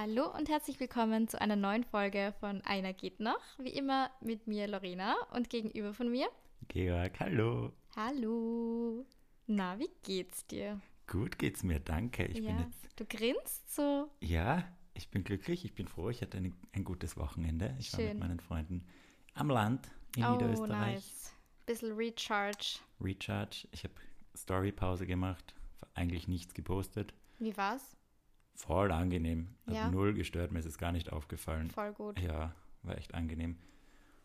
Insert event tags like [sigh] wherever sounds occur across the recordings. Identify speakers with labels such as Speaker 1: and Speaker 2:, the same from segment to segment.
Speaker 1: Hallo und herzlich willkommen zu einer neuen Folge von Einer geht noch. Wie immer mit mir Lorena und gegenüber von mir
Speaker 2: Georg, hallo.
Speaker 1: Hallo. Na, wie geht's dir?
Speaker 2: Gut geht's mir, danke. Ich
Speaker 1: ja,
Speaker 2: bin jetzt.
Speaker 1: du grinst so.
Speaker 2: Ja, ich bin glücklich, ich bin froh. Ich hatte ein, ein gutes Wochenende. Ich war
Speaker 1: Schön.
Speaker 2: mit meinen Freunden am Land in
Speaker 1: oh,
Speaker 2: Niederösterreich.
Speaker 1: nice. Bisschen Recharge.
Speaker 2: Recharge. Ich habe Storypause gemacht, eigentlich nichts gepostet.
Speaker 1: Wie war's?
Speaker 2: Voll angenehm. Hat
Speaker 1: Ja.
Speaker 2: null gestört, mir ist es gar nicht aufgefallen.
Speaker 1: Voll gut.
Speaker 2: Ja, war echt angenehm.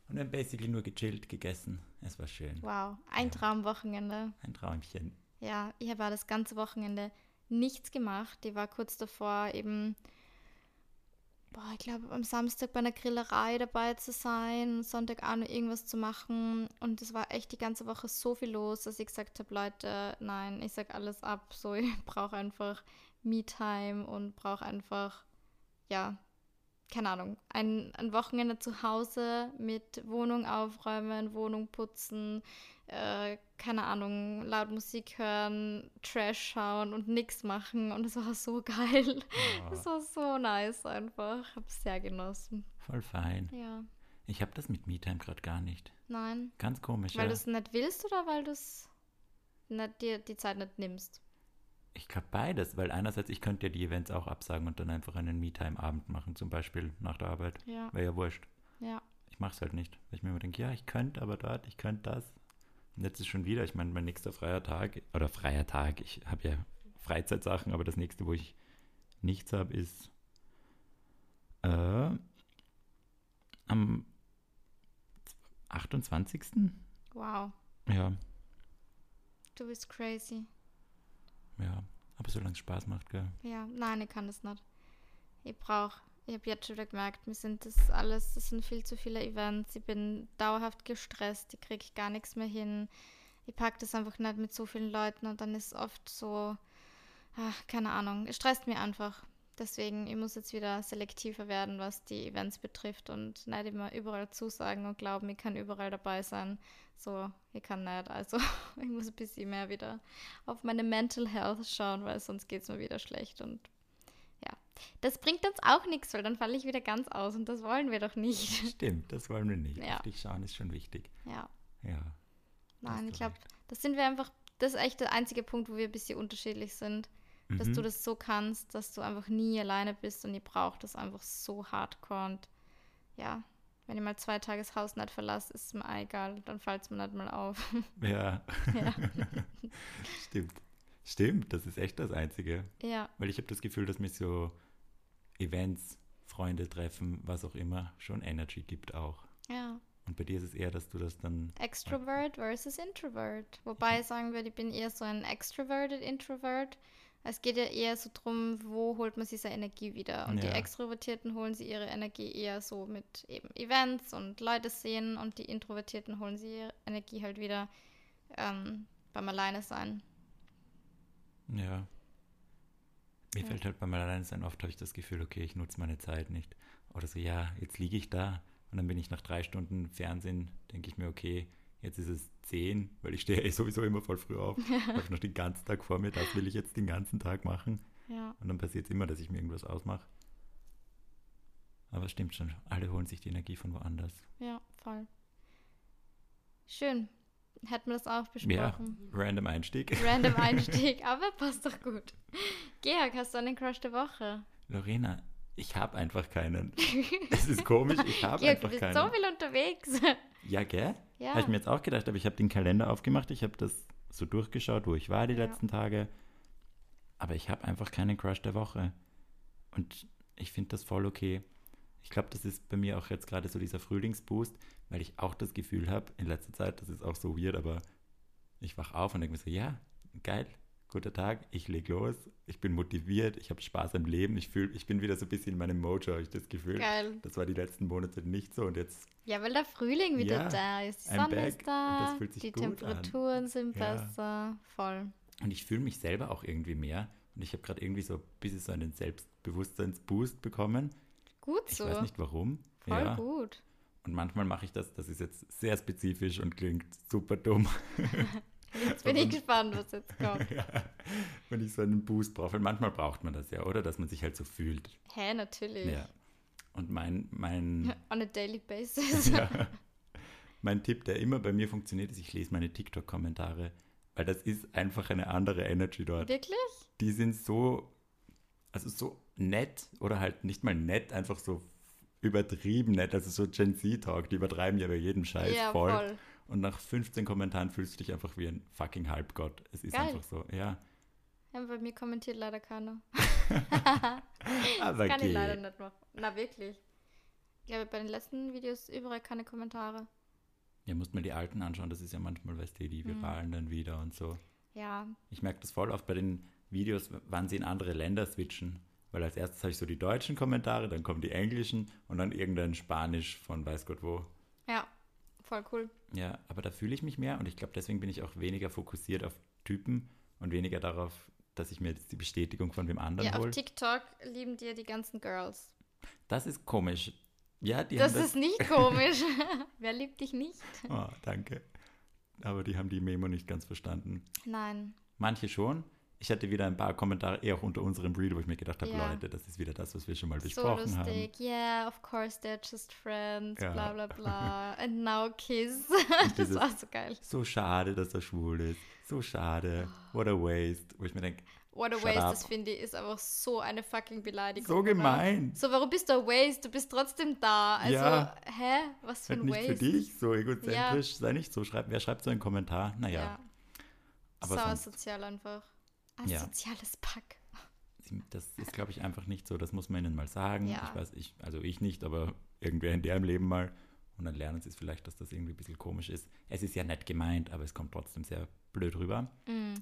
Speaker 2: Und dann basically nur gechillt, gegessen. Es war schön.
Speaker 1: Wow, ein
Speaker 2: Ja.
Speaker 1: Traumwochenende.
Speaker 2: Ein Träumchen.
Speaker 1: Ja, ich habe das ganze Wochenende nichts gemacht. Ich war kurz davor eben, boah, ich glaube, am Samstag bei einer Grillerei dabei zu sein, Sonntag auch noch irgendwas zu machen. Und es war echt die ganze Woche so viel los, dass ich gesagt habe, Leute, nein, ich sag alles ab. So, [laughs] ich brauche einfach Me-Time und brauche einfach, ja, keine Ahnung, ein, ein Wochenende zu Hause mit Wohnung aufräumen, Wohnung putzen, äh, keine Ahnung, laut Musik hören, Trash schauen und nichts machen. Und es war so [laughs] geil. Es
Speaker 2: Oh,
Speaker 1: war so nice einfach. Hab sehr genossen.
Speaker 2: voll fein.
Speaker 1: Ja.
Speaker 2: Ich habe das mit MeTime gerade gar nicht.
Speaker 1: Nein.
Speaker 2: Ganz komisch.
Speaker 1: Weil
Speaker 2: ja.
Speaker 1: du es nicht willst oder weil du es dir die Zeit nicht nimmst?
Speaker 2: Ich glaube beides, weil einerseits, ich könnte ja die Events auch absagen und dann einfach einen Me-Time-Abend machen, zum Beispiel nach der Arbeit.
Speaker 1: Ja.
Speaker 2: Wäre ja wurscht.
Speaker 1: Ja.
Speaker 2: Ich mache es halt nicht, weil ich mir immer denke, ja, ich könnte aber dort, ich könnte das. Und jetzt ist schon wieder, ich meine, mein nächster freier Tag, oder freier Tag, ich habe ja Freizeitsachen, aber das nächste, wo ich nichts habe, ist äh, am 28.
Speaker 1: Wow.
Speaker 2: Ja,
Speaker 1: Du bist crazy.
Speaker 2: Ja. Aber solange es Spaß macht, gell.
Speaker 1: Ja, nein, ich kann das nicht. Ich brauche, ich habe jetzt schon wieder gemerkt, mir sind das alles, das sind viel zu viele Events. Ich bin dauerhaft gestresst, ich kriege gar nichts mehr hin. Ich packe das einfach nicht mit so vielen Leuten und dann ist oft so, ach, keine Ahnung, es stresst mir einfach. Deswegen, ich muss jetzt wieder selektiver werden, was die Events betrifft und nicht immer überall zusagen und glauben, ich kann überall dabei sein. So, ich kann nicht. Also, [laughs] ich muss ein bisschen mehr wieder auf meine Mental Health schauen, weil sonst geht es mir wieder schlecht. Und ja, das bringt uns auch nichts, weil dann falle ich wieder ganz aus und das wollen wir doch nicht.
Speaker 2: Stimmt, das wollen wir nicht.
Speaker 1: Ja.
Speaker 2: Auf dich schauen ist schon wichtig.
Speaker 1: Ja,
Speaker 2: Ja.
Speaker 1: nein, ich glaube, das sind wir einfach, das ist echt der einzige Punkt, wo wir ein bisschen unterschiedlich sind. Dass
Speaker 2: Mhm.
Speaker 1: du das so kannst, dass du einfach nie alleine bist und ihr braucht das einfach so hardcore. Und ja, wenn ich mal zwei Tage das Haus nicht verlasse, ist es mir egal, dann fällt es mir nicht mal auf.
Speaker 2: Ja, [laughs]
Speaker 1: ja. [laughs]
Speaker 2: stimmt. Stimmt, das ist echt das Einzige.
Speaker 1: ja,
Speaker 2: Weil ich habe das Gefühl, dass mich so Events, Freunde treffen, was auch immer, schon Energy gibt auch.
Speaker 1: ja.
Speaker 2: Und bei dir ist es eher, dass du das dann.
Speaker 1: Extrovert versus Introvert. Wobei ich sagen würde, ich bin eher so ein extroverted Introvert. Es geht ja eher so drum, wo holt man sich seine Energie wieder. Und die
Speaker 2: Ja.
Speaker 1: Extrovertierten holen sie ihre Energie eher so mit eben Events und Leute sehen und die Introvertierten holen sie ihre Energie halt wieder ähm, beim Alleine sein.
Speaker 2: Ja. Mir
Speaker 1: Ja.
Speaker 2: fällt halt beim Alleinsein oft, habe ich das Gefühl, okay, ich nutze meine Zeit nicht. Oder so, ja, jetzt liege ich da. Und dann bin ich nach drei Stunden Fernsehen, denke ich mir, okay, jetzt ist es zehn, weil ich stehe eh sowieso immer voll früh auf. [laughs] habe noch den ganzen Tag vor mir, das will ich jetzt den ganzen Tag machen.
Speaker 1: Ja,
Speaker 2: Und dann passiert es immer, dass ich mir irgendwas ausmache. Aber es stimmt schon, alle holen sich die Energie von woanders.
Speaker 1: ja, voll. Schön. Hätten wir das auch
Speaker 2: Ja,
Speaker 1: besprochen.
Speaker 2: random Einstieg. [laughs]
Speaker 1: Random Einstieg, [laughs] aber passt doch gut. Georg, hast du einen Crush der Woche?
Speaker 2: Lorena, ich habe einfach keinen. Es ist komisch, ich habe
Speaker 1: Georg, du
Speaker 2: einfach
Speaker 1: bist
Speaker 2: keinen.
Speaker 1: so viel unterwegs.
Speaker 2: Ja, gell?
Speaker 1: ja.
Speaker 2: Habe ich mir jetzt auch gedacht, aber ich habe den Kalender aufgemacht, ich habe das so durchgeschaut, wo ich war die
Speaker 1: Ja.
Speaker 2: letzten Tage. Aber ich habe einfach keinen Crush der Woche. Und ich finde das voll okay. Ich glaube, das ist bei mir auch jetzt gerade so dieser Frühlingsboost, weil ich auch das Gefühl habe, in letzter Zeit, das ist auch so weird, aber ich wach auf und denke mir so, ja, geil, guter Tag, ich leg los, ich bin motiviert, ich habe Spaß am Leben, ich fühle, ich bin wieder so ein bisschen in meinem Mojo, habe ich das Gefühl.
Speaker 1: Geil.
Speaker 2: Das war die letzten Monate nicht so und jetzt
Speaker 1: Ja, weil der Frühling wieder
Speaker 2: Ja,
Speaker 1: da ist. Die Sonne ist da, die
Speaker 2: gut an.
Speaker 1: Temperaturen sind
Speaker 2: Ja.
Speaker 1: besser. Voll.
Speaker 2: Und ich fühle mich selber auch irgendwie mehr. Und ich habe gerade irgendwie so ein bisschen so einen Selbstbewusstseinsboost bekommen.
Speaker 1: Gut
Speaker 2: Ich
Speaker 1: so.
Speaker 2: weiß nicht warum.
Speaker 1: Voll
Speaker 2: ja.
Speaker 1: gut.
Speaker 2: Und manchmal mache ich das, das ist jetzt sehr spezifisch und klingt super dumm. [laughs]
Speaker 1: Jetzt bin ich gespannt, was jetzt [laughs] kommt.
Speaker 2: ja, wenn ich so einen Boost brauche. Weil manchmal braucht man das ja, oder? Dass man sich halt so fühlt.
Speaker 1: Hä, natürlich.
Speaker 2: Ja. Und mein, mein, [laughs]
Speaker 1: On a daily basis.
Speaker 2: ja, [laughs] mein Tipp, der immer bei mir funktioniert, ist, ich lese meine TikTok-Kommentare. Weil das ist einfach eine andere Energy dort.
Speaker 1: Wirklich?
Speaker 2: Die sind so, also so nett oder halt nicht mal nett, einfach so übertrieben nett. Also so Gen Z-Talk, die übertreiben ja bei jedem Scheiß
Speaker 1: ja,
Speaker 2: voll.
Speaker 1: voll.
Speaker 2: Und nach 15 Kommentaren fühlst du dich einfach wie ein fucking Halbgott. Es ist
Speaker 1: Geil.
Speaker 2: einfach so, ja.
Speaker 1: Ja, bei mir kommentiert leider keiner. [laughs]
Speaker 2: Aber
Speaker 1: Kann ich leider nicht machen. Na, wirklich. Ich glaube, bei den letzten Videos überall keine Kommentare.
Speaker 2: Ja, musst mal die alten anschauen. Das ist ja manchmal, weißt du,
Speaker 1: Mhm.
Speaker 2: die viralen dann wieder und so.
Speaker 1: Ja,
Speaker 2: Ich merke das voll oft bei den Videos, wann sie in andere Länder switchen. Weil als erstes habe ich so die deutschen Kommentare, dann kommen die englischen und dann irgendein Spanisch von weiß Gott wo.
Speaker 1: Voll cool.
Speaker 2: Ja, aber da fühle ich mich mehr und ich glaube, deswegen bin ich auch weniger fokussiert auf Typen und weniger darauf, dass ich mir jetzt die Bestätigung von wem anderen
Speaker 1: Ja, auf
Speaker 2: hole.
Speaker 1: TikTok lieben dir die ganzen Girls.
Speaker 2: Das ist komisch. Ja, die
Speaker 1: Das
Speaker 2: haben
Speaker 1: ist nicht komisch. [laughs] Wer liebt dich nicht?
Speaker 2: Oh, danke. Aber die haben die Memo nicht ganz verstanden.
Speaker 1: Nein.
Speaker 2: Manche schon. Ich hatte wieder ein paar Kommentare, eher auch unter unserem Reel, wo ich mir gedacht habe,
Speaker 1: Ja.
Speaker 2: Leute, das ist wieder das, was wir schon mal
Speaker 1: So
Speaker 2: besprochen haben.
Speaker 1: lustig. Yeah, of course, they're just friends.
Speaker 2: Ja.
Speaker 1: Bla bla bla. [laughs] And now kiss. [laughs] das war so geil.
Speaker 2: So schade, dass er schwul ist. So schade. What a waste. Wo ich mir denke,
Speaker 1: What a
Speaker 2: Shut
Speaker 1: waste,
Speaker 2: up.
Speaker 1: das finde ich, ist einfach so eine fucking Beleidigung.
Speaker 2: so
Speaker 1: oder?
Speaker 2: gemein.
Speaker 1: So, warum bist du ein Waste? Du bist trotzdem da. Also,
Speaker 2: Ja.
Speaker 1: hä? Was für
Speaker 2: Halt
Speaker 1: ein
Speaker 2: nicht
Speaker 1: Waste?
Speaker 2: für dich, so egozentrisch, sei nicht so. Schreib, wer schreibt so einen Kommentar? Naja,
Speaker 1: Ja.
Speaker 2: aber
Speaker 1: Sau sozial einfach.
Speaker 2: Ja.
Speaker 1: Asoziales Pack.
Speaker 2: das ist, glaube ich, einfach nicht so. Das muss man ihnen mal sagen.
Speaker 1: Ja.
Speaker 2: Ich weiß, ich, also ich nicht, aber irgendwer in deren Leben mal. Und dann lernen sie es vielleicht, dass das irgendwie ein bisschen komisch ist. Es ist ja nett gemeint, aber es kommt trotzdem sehr blöd rüber.
Speaker 1: Mm.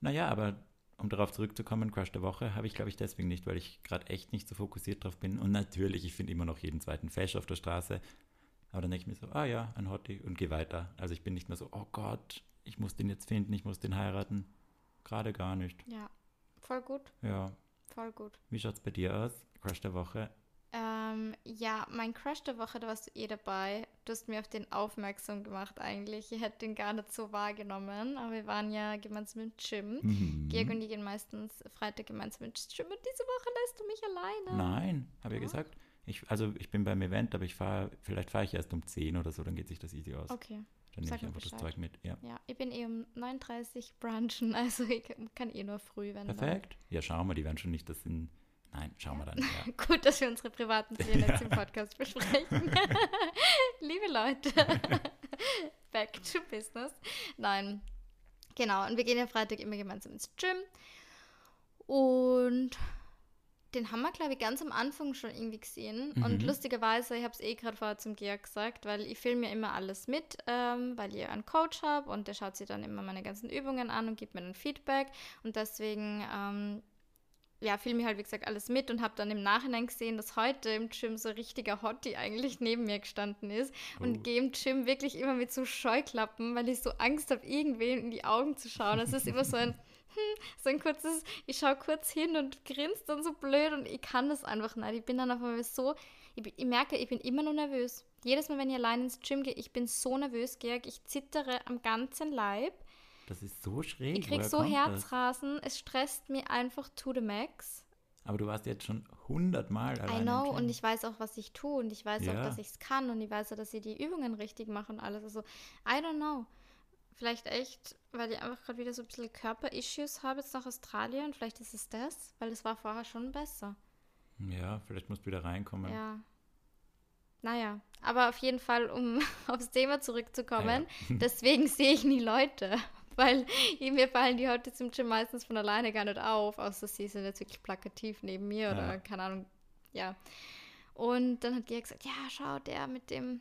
Speaker 2: Naja, aber um darauf zurückzukommen, Crush der Woche habe ich, glaube ich, deswegen nicht, weil ich gerade echt nicht so fokussiert drauf bin. Und natürlich, ich finde immer noch jeden zweiten Fesch auf der Straße. Aber dann denke ich mir so, ah ja, ein Hottie und gehe weiter. Also ich bin nicht mehr so, oh Gott, ich muss den jetzt finden, ich muss den heiraten. Gerade gar nicht.
Speaker 1: Ja, voll gut,
Speaker 2: Ja.
Speaker 1: voll gut.
Speaker 2: Wie schaut's bei dir aus? Crush der Woche?
Speaker 1: Ähm, ja, mein Crush der Woche, da warst du eh dabei. Du hast mir auf den aufmerksam gemacht eigentlich. Ich hätte den gar nicht so wahrgenommen, aber wir waren ja gemeinsam im Gym.
Speaker 2: Mhm.
Speaker 1: Georg und ich gehen meistens Freitag gemeinsam ins Gym und diese Woche lässt du mich alleine.
Speaker 2: Nein, habe ich
Speaker 1: Ja.
Speaker 2: gesagt. Ich, also ich bin beim Event, aber ich fahre, vielleicht fahre ich erst um 10 oder so, dann geht sich das easy aus.
Speaker 1: Okay,
Speaker 2: dann nehme ich einfach das
Speaker 1: Bescheid.
Speaker 2: Zeug mit. Ja.
Speaker 1: ja, ich bin eh um 9.30 Uhr brunchen, [laughs] also ich kann eh nur früh, wenn dann.
Speaker 2: Perfekt. Ja, schauen wir, die werden schon nicht das in. Nein, schauen wir dann. [laughs] Ja.
Speaker 1: Gut, dass wir unsere privaten [laughs] Pläne jetzt im Podcast besprechen. Liebe Leute, back to business. Nein, genau. Und wir gehen ja Freitag immer gemeinsam ins Gym. Und den haben wir, glaube ich, ganz am Anfang schon irgendwie gesehen. Und
Speaker 2: Mhm.
Speaker 1: lustigerweise, ich habe es eh gerade vorher zum Georg gesagt, weil ich filme ja immer alles mit, ähm, weil ich einen Coach habe und der schaut sich dann immer meine ganzen Übungen an und gibt mir dann Feedback. Und deswegen ähm, ja, filme ich halt, wie gesagt, alles mit und habe dann im Nachhinein gesehen, dass heute im Gym so richtiger Hottie eigentlich neben mir gestanden ist und
Speaker 2: Oh.
Speaker 1: gehe im Gym wirklich immer mit so Scheuklappen, weil ich so Angst habe, irgendwem in die Augen zu schauen. Es ist immer so ein, [laughs] hm, so ein kurzes, ich schaue kurz hin und grinse dann so blöd und ich kann das einfach nicht. Ich bin dann auf einmal so, ich, ich merke, ich bin immer nur nervös. Jedes Mal, wenn ich allein ins Gym gehe, ich bin so nervös, Georg, ich zittere am ganzen Leib.
Speaker 2: Das ist so schräg.
Speaker 1: Ich krieg
Speaker 2: woher
Speaker 1: so
Speaker 2: kommt das?
Speaker 1: Herzrasen, es stresst mich einfach to the max.
Speaker 2: Aber du warst jetzt schon hundertmal allein.
Speaker 1: I know, und ich weiß auch, was ich tue und ich weiß
Speaker 2: Ja.
Speaker 1: auch, dass ich es kann und ich weiß auch, dass ich die Übungen richtig mache und alles. Also, I don't know. Vielleicht echt, weil ich einfach gerade wieder so ein bisschen Körper-Issues habe jetzt nach Australien. Vielleicht ist es das, weil es war vorher schon besser.
Speaker 2: Ja, vielleicht musst du wieder reinkommen.
Speaker 1: Ja. Naja, aber auf jeden Fall, um [laughs] aufs Thema zurückzukommen,
Speaker 2: Ah, ja. [laughs]
Speaker 1: deswegen sehe ich nie Leute. [laughs] Weil mir fallen die heute zum Gym meistens von alleine gar nicht auf, außer sie sind jetzt wirklich plakativ neben mir oder
Speaker 2: Ja.
Speaker 1: keine Ahnung, ja. Und dann hat Gia gesagt, ja, schau, der mit dem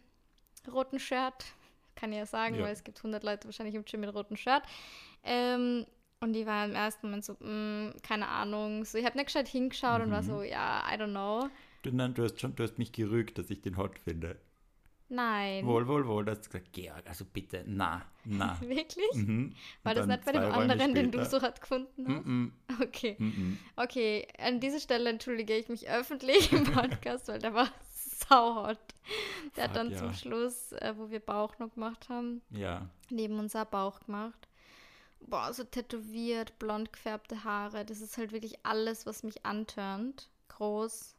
Speaker 1: roten Shirt, kann ich ja sagen,
Speaker 2: Ja.
Speaker 1: weil es gibt 100 Leute wahrscheinlich im Gym mit rotem Shirt. Ähm, und die war im ersten Moment so, mm, keine Ahnung, so, ich habe nicht gescheit hingeschaut und war
Speaker 2: Mhm.
Speaker 1: so, ja, I don't know.
Speaker 2: Du, nein, du hast schon, du hast mich gerügt, dass ich den hot finde.
Speaker 1: Nein.
Speaker 2: Wohl, wohl, wohl. Du hast gesagt, Georg, also bitte, na, na. [laughs]
Speaker 1: Wirklich?
Speaker 2: Mhm.
Speaker 1: War das nicht bei dem anderen, den du so hart gefunden hast?
Speaker 2: Mhm,
Speaker 1: Okay.
Speaker 2: mhm.
Speaker 1: Okay, an dieser Stelle entschuldige ich mich öffentlich im [laughs] Podcast, weil der war sauhot. Der hat dann
Speaker 2: ja.
Speaker 1: zum Schluss, äh, wo wir Bauch noch gemacht haben,
Speaker 2: Ja,
Speaker 1: neben uns auch Bauch gemacht. boah, so tätowiert, blond gefärbte Haare. Das ist halt wirklich alles, was mich antörnt. Groß.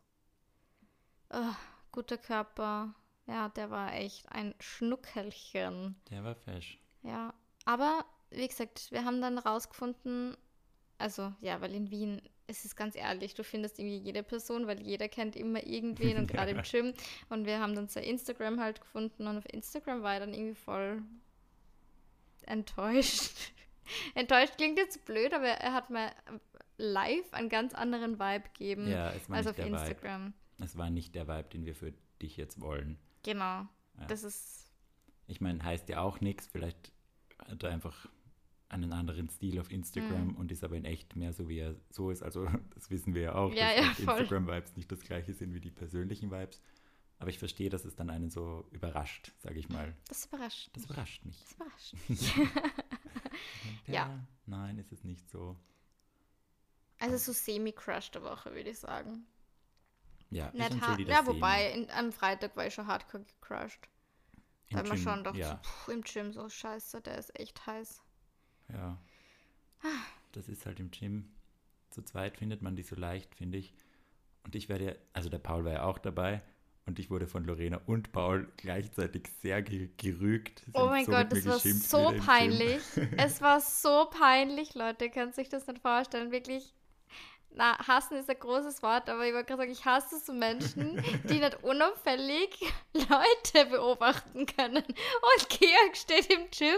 Speaker 1: Oh, guter Körper. Ja, der war echt ein Schnuckelchen.
Speaker 2: Der war fesch.
Speaker 1: Ja, aber wie gesagt, wir haben dann rausgefunden, also ja, weil in Wien, es ist ganz ehrlich, du findest irgendwie jede Person, weil jeder kennt immer irgendwen [laughs] und gerade im Gym. Und wir haben dann so Instagram halt gefunden und auf Instagram war er dann irgendwie voll enttäuscht. [laughs] enttäuscht klingt jetzt blöd, aber er hat mir live einen ganz anderen Vibe gegeben
Speaker 2: Ja, es war
Speaker 1: als
Speaker 2: nicht
Speaker 1: auf
Speaker 2: der Vibe.
Speaker 1: Instagram.
Speaker 2: Es war nicht der Vibe, den wir für dich jetzt wollen.
Speaker 1: Genau.
Speaker 2: Ja.
Speaker 1: Das ist,
Speaker 2: Ich meine, heißt ja auch nichts. Vielleicht hat er einfach einen anderen Stil auf Instagram
Speaker 1: Mhm.
Speaker 2: und ist aber in echt mehr so, wie er so ist. Also, [laughs] das wissen wir ja auch,
Speaker 1: Ja,
Speaker 2: dass
Speaker 1: ja, voll.
Speaker 2: Instagram-Vibes nicht das gleiche sind wie die persönlichen Vibes. Aber ich verstehe, dass es dann einen so überrascht, sage ich mal.
Speaker 1: das überrascht
Speaker 2: Das
Speaker 1: mich.
Speaker 2: überrascht mich.
Speaker 1: Das überrascht [laughs] mich. [laughs] Ja.
Speaker 2: Nein, ist es nicht so.
Speaker 1: Also so semi-crush der Woche, würde ich sagen.
Speaker 2: Ja,
Speaker 1: Nicht hart.
Speaker 2: solider
Speaker 1: Ja, wobei, in, am Freitag war ich schon hardcore gecrushed.
Speaker 2: Im
Speaker 1: Weil man
Speaker 2: Gym,
Speaker 1: schon dachte,
Speaker 2: ja,
Speaker 1: so, im Gym so scheiße, der ist echt heiß.
Speaker 2: Ja. Das ist halt im Gym. Zu zweit findet man die so leicht, finde ich. Und ich werde ja, also der Paul war ja auch dabei und ich wurde von Lorena und Paul gleichzeitig sehr ge gerügt.
Speaker 1: Oh mein
Speaker 2: so
Speaker 1: Gott, das war so peinlich. es war so peinlich, Leute. Könnt sich das nicht vorstellen. Wirklich. Na, hassen ist ein großes Wort, aber ich wollte gerade sagen, ich hasse so Menschen, [laughs] die nicht unauffällig Leute beobachten können. Und Georg steht im Gym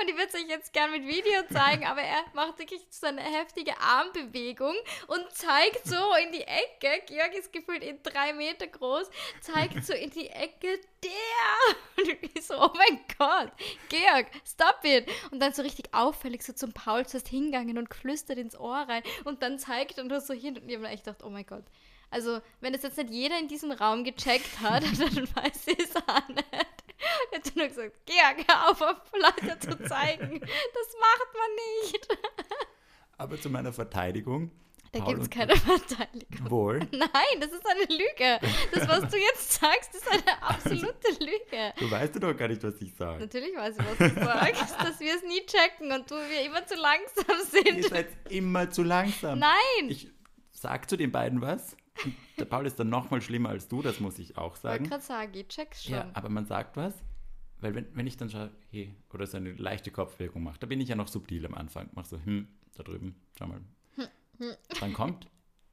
Speaker 1: und ich würde es euch jetzt gern mit Video zeigen, aber er macht wirklich so eine heftige Armbewegung und zeigt so in die Ecke. Georg ist gefühlt in drei Meter groß, zeigt so in die Ecke, der! Und ich so, oh mein Gott, Georg, stop it! Und dann so richtig auffällig so zum Paul zuerst hingegangen und geflüstert ins Ohr rein und dann zeigt und nur so hin und ich habe mir echt gedacht, oh mein Gott. Also, wenn es jetzt nicht jeder in diesem Raum gecheckt hat, [laughs] dann weiß ich es auch nicht. Er hat nur gesagt, Georg, hör auf, auf Leute zu zeigen. [laughs] Das macht man nicht.
Speaker 2: Aber zu meiner Verteidigung.
Speaker 1: Da gibt es keine Verteidigung.
Speaker 2: Wohl. [laughs]
Speaker 1: Nein, das ist eine Lüge. Das, was du jetzt sagst, ist eine absolute Lüge.
Speaker 2: Du weißt doch gar nicht, was ich sage.
Speaker 1: Natürlich weiß ich, was du sagst, dass wir es nie checken und du wir immer zu langsam
Speaker 2: Ihr
Speaker 1: sind.
Speaker 2: seid immer zu langsam.
Speaker 1: Nein!
Speaker 2: Ich sag zu den beiden was. Und der Paul ist dann noch mal schlimmer als du, das muss ich auch
Speaker 1: Ich wollte
Speaker 2: sagen.
Speaker 1: gerade sagen, ich check's schon.
Speaker 2: Ja, aber man sagt was, weil wenn, wenn ich dann schaue, hey, oder so eine leichte Kopfbewegung mache, da bin ich ja noch subtil am Anfang. Mach so, hm, da drüben, schau mal. Dann kommt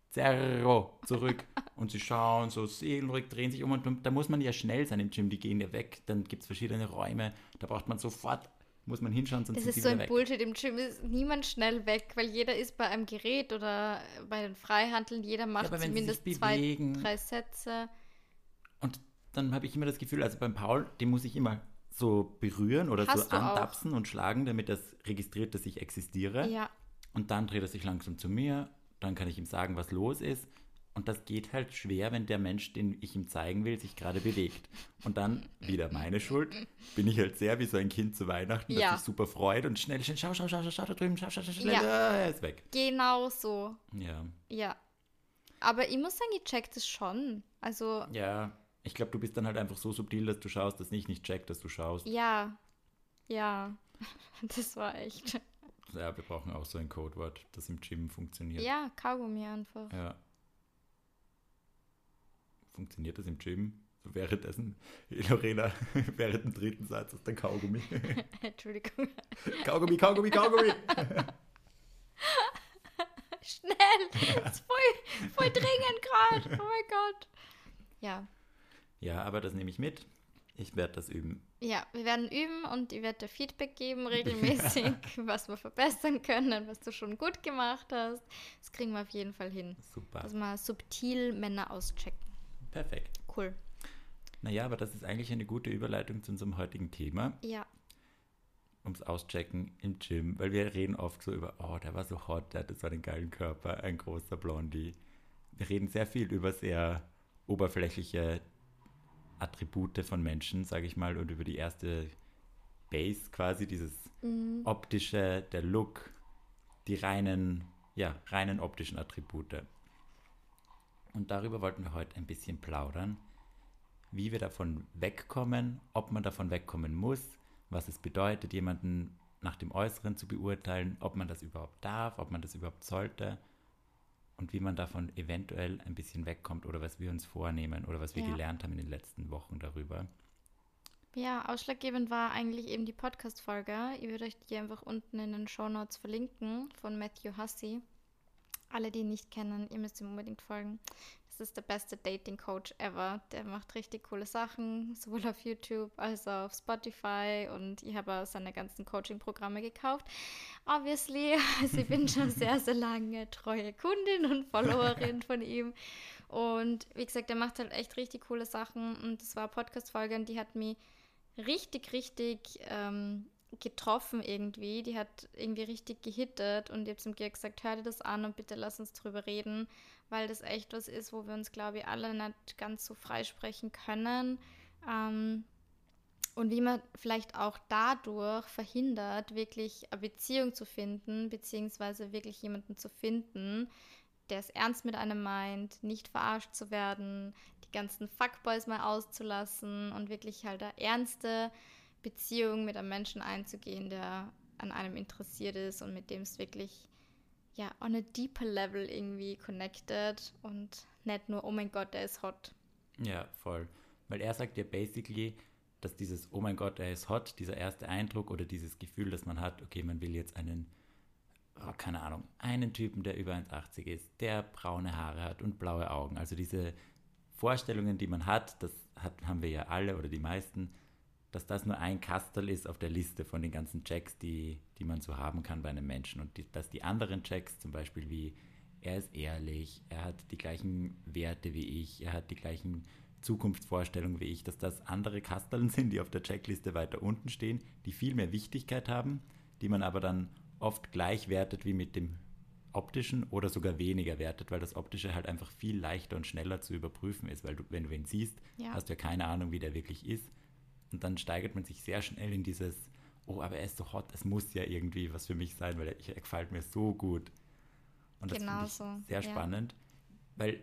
Speaker 2: Zerro zurück und sie schauen so seelenruhig, drehen sich um und da muss man ja schnell sein im Gym, die gehen ja weg, dann gibt es verschiedene Räume, da braucht man sofort, muss man hinschauen, sonst
Speaker 1: Das
Speaker 2: sind
Speaker 1: ist so ein
Speaker 2: weg.
Speaker 1: Bullshit. Im Gym ist niemand schnell weg, weil jeder ist bei einem Gerät oder bei den Freihandeln. Jeder macht
Speaker 2: aber wenn sie
Speaker 1: zumindest
Speaker 2: sich
Speaker 1: zwei,
Speaker 2: bewegen-
Speaker 1: drei Sätze.
Speaker 2: Und dann habe ich immer das Gefühl, also beim Paul, den muss ich immer so berühren oder
Speaker 1: Hast
Speaker 2: so
Speaker 1: du auch.
Speaker 2: antapsen und schlagen, damit das registriert, dass ich existiere.
Speaker 1: Ja,
Speaker 2: Und dann dreht er sich langsam zu mir, dann kann ich ihm sagen, was los ist. Und das geht halt schwer, wenn der Mensch, den ich ihm zeigen will, sich gerade bewegt. Und dann, wieder meine Schuld, bin ich halt sehr wie so ein Kind zu Weihnachten, das
Speaker 1: Ja.
Speaker 2: sich super freut und schnell, schnell, schau, schau, schau, schau, schau da drüben, schau, schau, schau, schnell,
Speaker 1: Ja.
Speaker 2: ah, er ist weg.
Speaker 1: genau so.
Speaker 2: Ja,
Speaker 1: Ja. Aber ich muss sagen, ich check das schon. Also,
Speaker 2: ja. Ich glaube, du bist dann halt einfach so subtil, dass du schaust, dass ich nicht check, dass du schaust.
Speaker 1: ja. Ja. [laughs] Das war echt.
Speaker 2: Ja, wir brauchen auch so ein Codewort, das im Gym funktioniert.
Speaker 1: Ja, Kaugummi einfach.
Speaker 2: Ja. Funktioniert das im Gym? So währenddessen, [laughs] Lorena, [laughs] während dem dritten Satz ist der Kaugummi. [laughs]
Speaker 1: Entschuldigung.
Speaker 2: Kaugummi, Kaugummi, Kaugummi.
Speaker 1: Schnell! Das ist voll, voll dringend gerade. Oh mein Gott. Ja.
Speaker 2: Ja, aber das nehme ich mit. Ich werde das üben.
Speaker 1: Ja, wir werden üben und ich werde dir Feedback geben regelmäßig, [laughs] was wir verbessern können, was du schon gut gemacht hast. Das kriegen wir auf jeden Fall hin.
Speaker 2: Super.
Speaker 1: Dass wir subtil Männer auschecken.
Speaker 2: Perfekt.
Speaker 1: Cool.
Speaker 2: Naja, aber das ist eigentlich eine gute Überleitung zu unserem heutigen Thema,
Speaker 1: Ja.
Speaker 2: ums Auschecken im Gym, weil wir reden oft so über, oh, der war so hot, der hatte so einen geilen Körper, ein großer Blondie. Wir reden sehr viel über sehr oberflächliche Attribute von Menschen, sage ich mal, und über die erste Base quasi, dieses optische, der Look, die reinen, ja, reinen optischen Attribute. Und darüber wollten wir heute ein bisschen plaudern, wie wir davon wegkommen, ob man davon wegkommen muss, was es bedeutet, jemanden nach dem Äußeren zu beurteilen, ob man das überhaupt darf, ob man das überhaupt sollte und wie man davon eventuell ein bisschen wegkommt oder was wir uns vornehmen oder was wir
Speaker 1: Ja.
Speaker 2: gelernt haben in den letzten Wochen darüber.
Speaker 1: Ja, ausschlaggebend war eigentlich eben die Podcast-Folge. Ich würde euch die einfach unten in den Show Notes verlinken von Matthew Hussey. Alle, die ihn nicht kennen, ihr müsst ihm unbedingt folgen. Das ist der beste Dating-Coach ever. Der macht richtig coole Sachen, sowohl auf YouTube als auch auf Spotify. Und ich habe seine ganzen Coaching-Programme gekauft. Obviously, [laughs] also ich bin schon sehr, sehr lange treue Kundin und Followerin von ihm. Und wie gesagt, er macht halt echt richtig coole Sachen. Und das war eine Podcast-Folge und die hat mich richtig, richtig ähm, getroffen irgendwie. Die hat irgendwie richtig gehittet und ich habe ihm gesagt, hör dir das an und bitte lass uns drüber reden, weil das echt was ist, wo wir uns, glaube ich, alle nicht ganz so freisprechen können. Ähm, und wie man vielleicht auch dadurch verhindert, wirklich eine Beziehung zu finden, beziehungsweise wirklich jemanden zu finden, der es ernst mit einem meint, nicht verarscht zu werden, die ganzen Fuckboys mal auszulassen und wirklich halt eine ernste Beziehung mit einem Menschen einzugehen, der an einem interessiert ist und mit dem es wirklich ja on a deeper level irgendwie connected und nicht nur, oh mein Gott, der ist hot.
Speaker 2: Ja, voll. Weil er sagt ja basically, dass dieses, oh mein Gott, er ist hot, dieser erste Eindruck oder dieses Gefühl, das man hat, okay, man will jetzt einen, oh, keine Ahnung, einen Typen, der über 1,80 ist, der braune Haare hat und blaue Augen. Also diese Vorstellungen, die man hat, das hat, haben wir ja alle oder die meisten, dass das nur ein Kastel ist auf der Liste von den ganzen Checks, die, die man so haben kann bei einem Menschen. Und die, dass die anderen Checks, zum Beispiel wie er ist ehrlich, er hat die gleichen Werte wie ich, er hat die gleichen Zukunftsvorstellungen wie ich, dass das andere Kasteln [laughs] sind, die auf der Checkliste weiter unten stehen, die viel mehr Wichtigkeit haben, die man aber dann oft gleich wertet wie mit dem optischen oder sogar weniger wertet, weil das optische halt einfach viel leichter und schneller zu überprüfen ist, weil du, wenn du ihn siehst,
Speaker 1: Ja.
Speaker 2: hast du ja keine Ahnung, wie der wirklich ist. Und dann steigert man sich sehr schnell in dieses, oh, aber er ist so hot, es muss ja irgendwie was für mich sein, weil er, er gefällt mir so gut. Und das
Speaker 1: Genau so,
Speaker 2: sehr
Speaker 1: ja.
Speaker 2: spannend, weil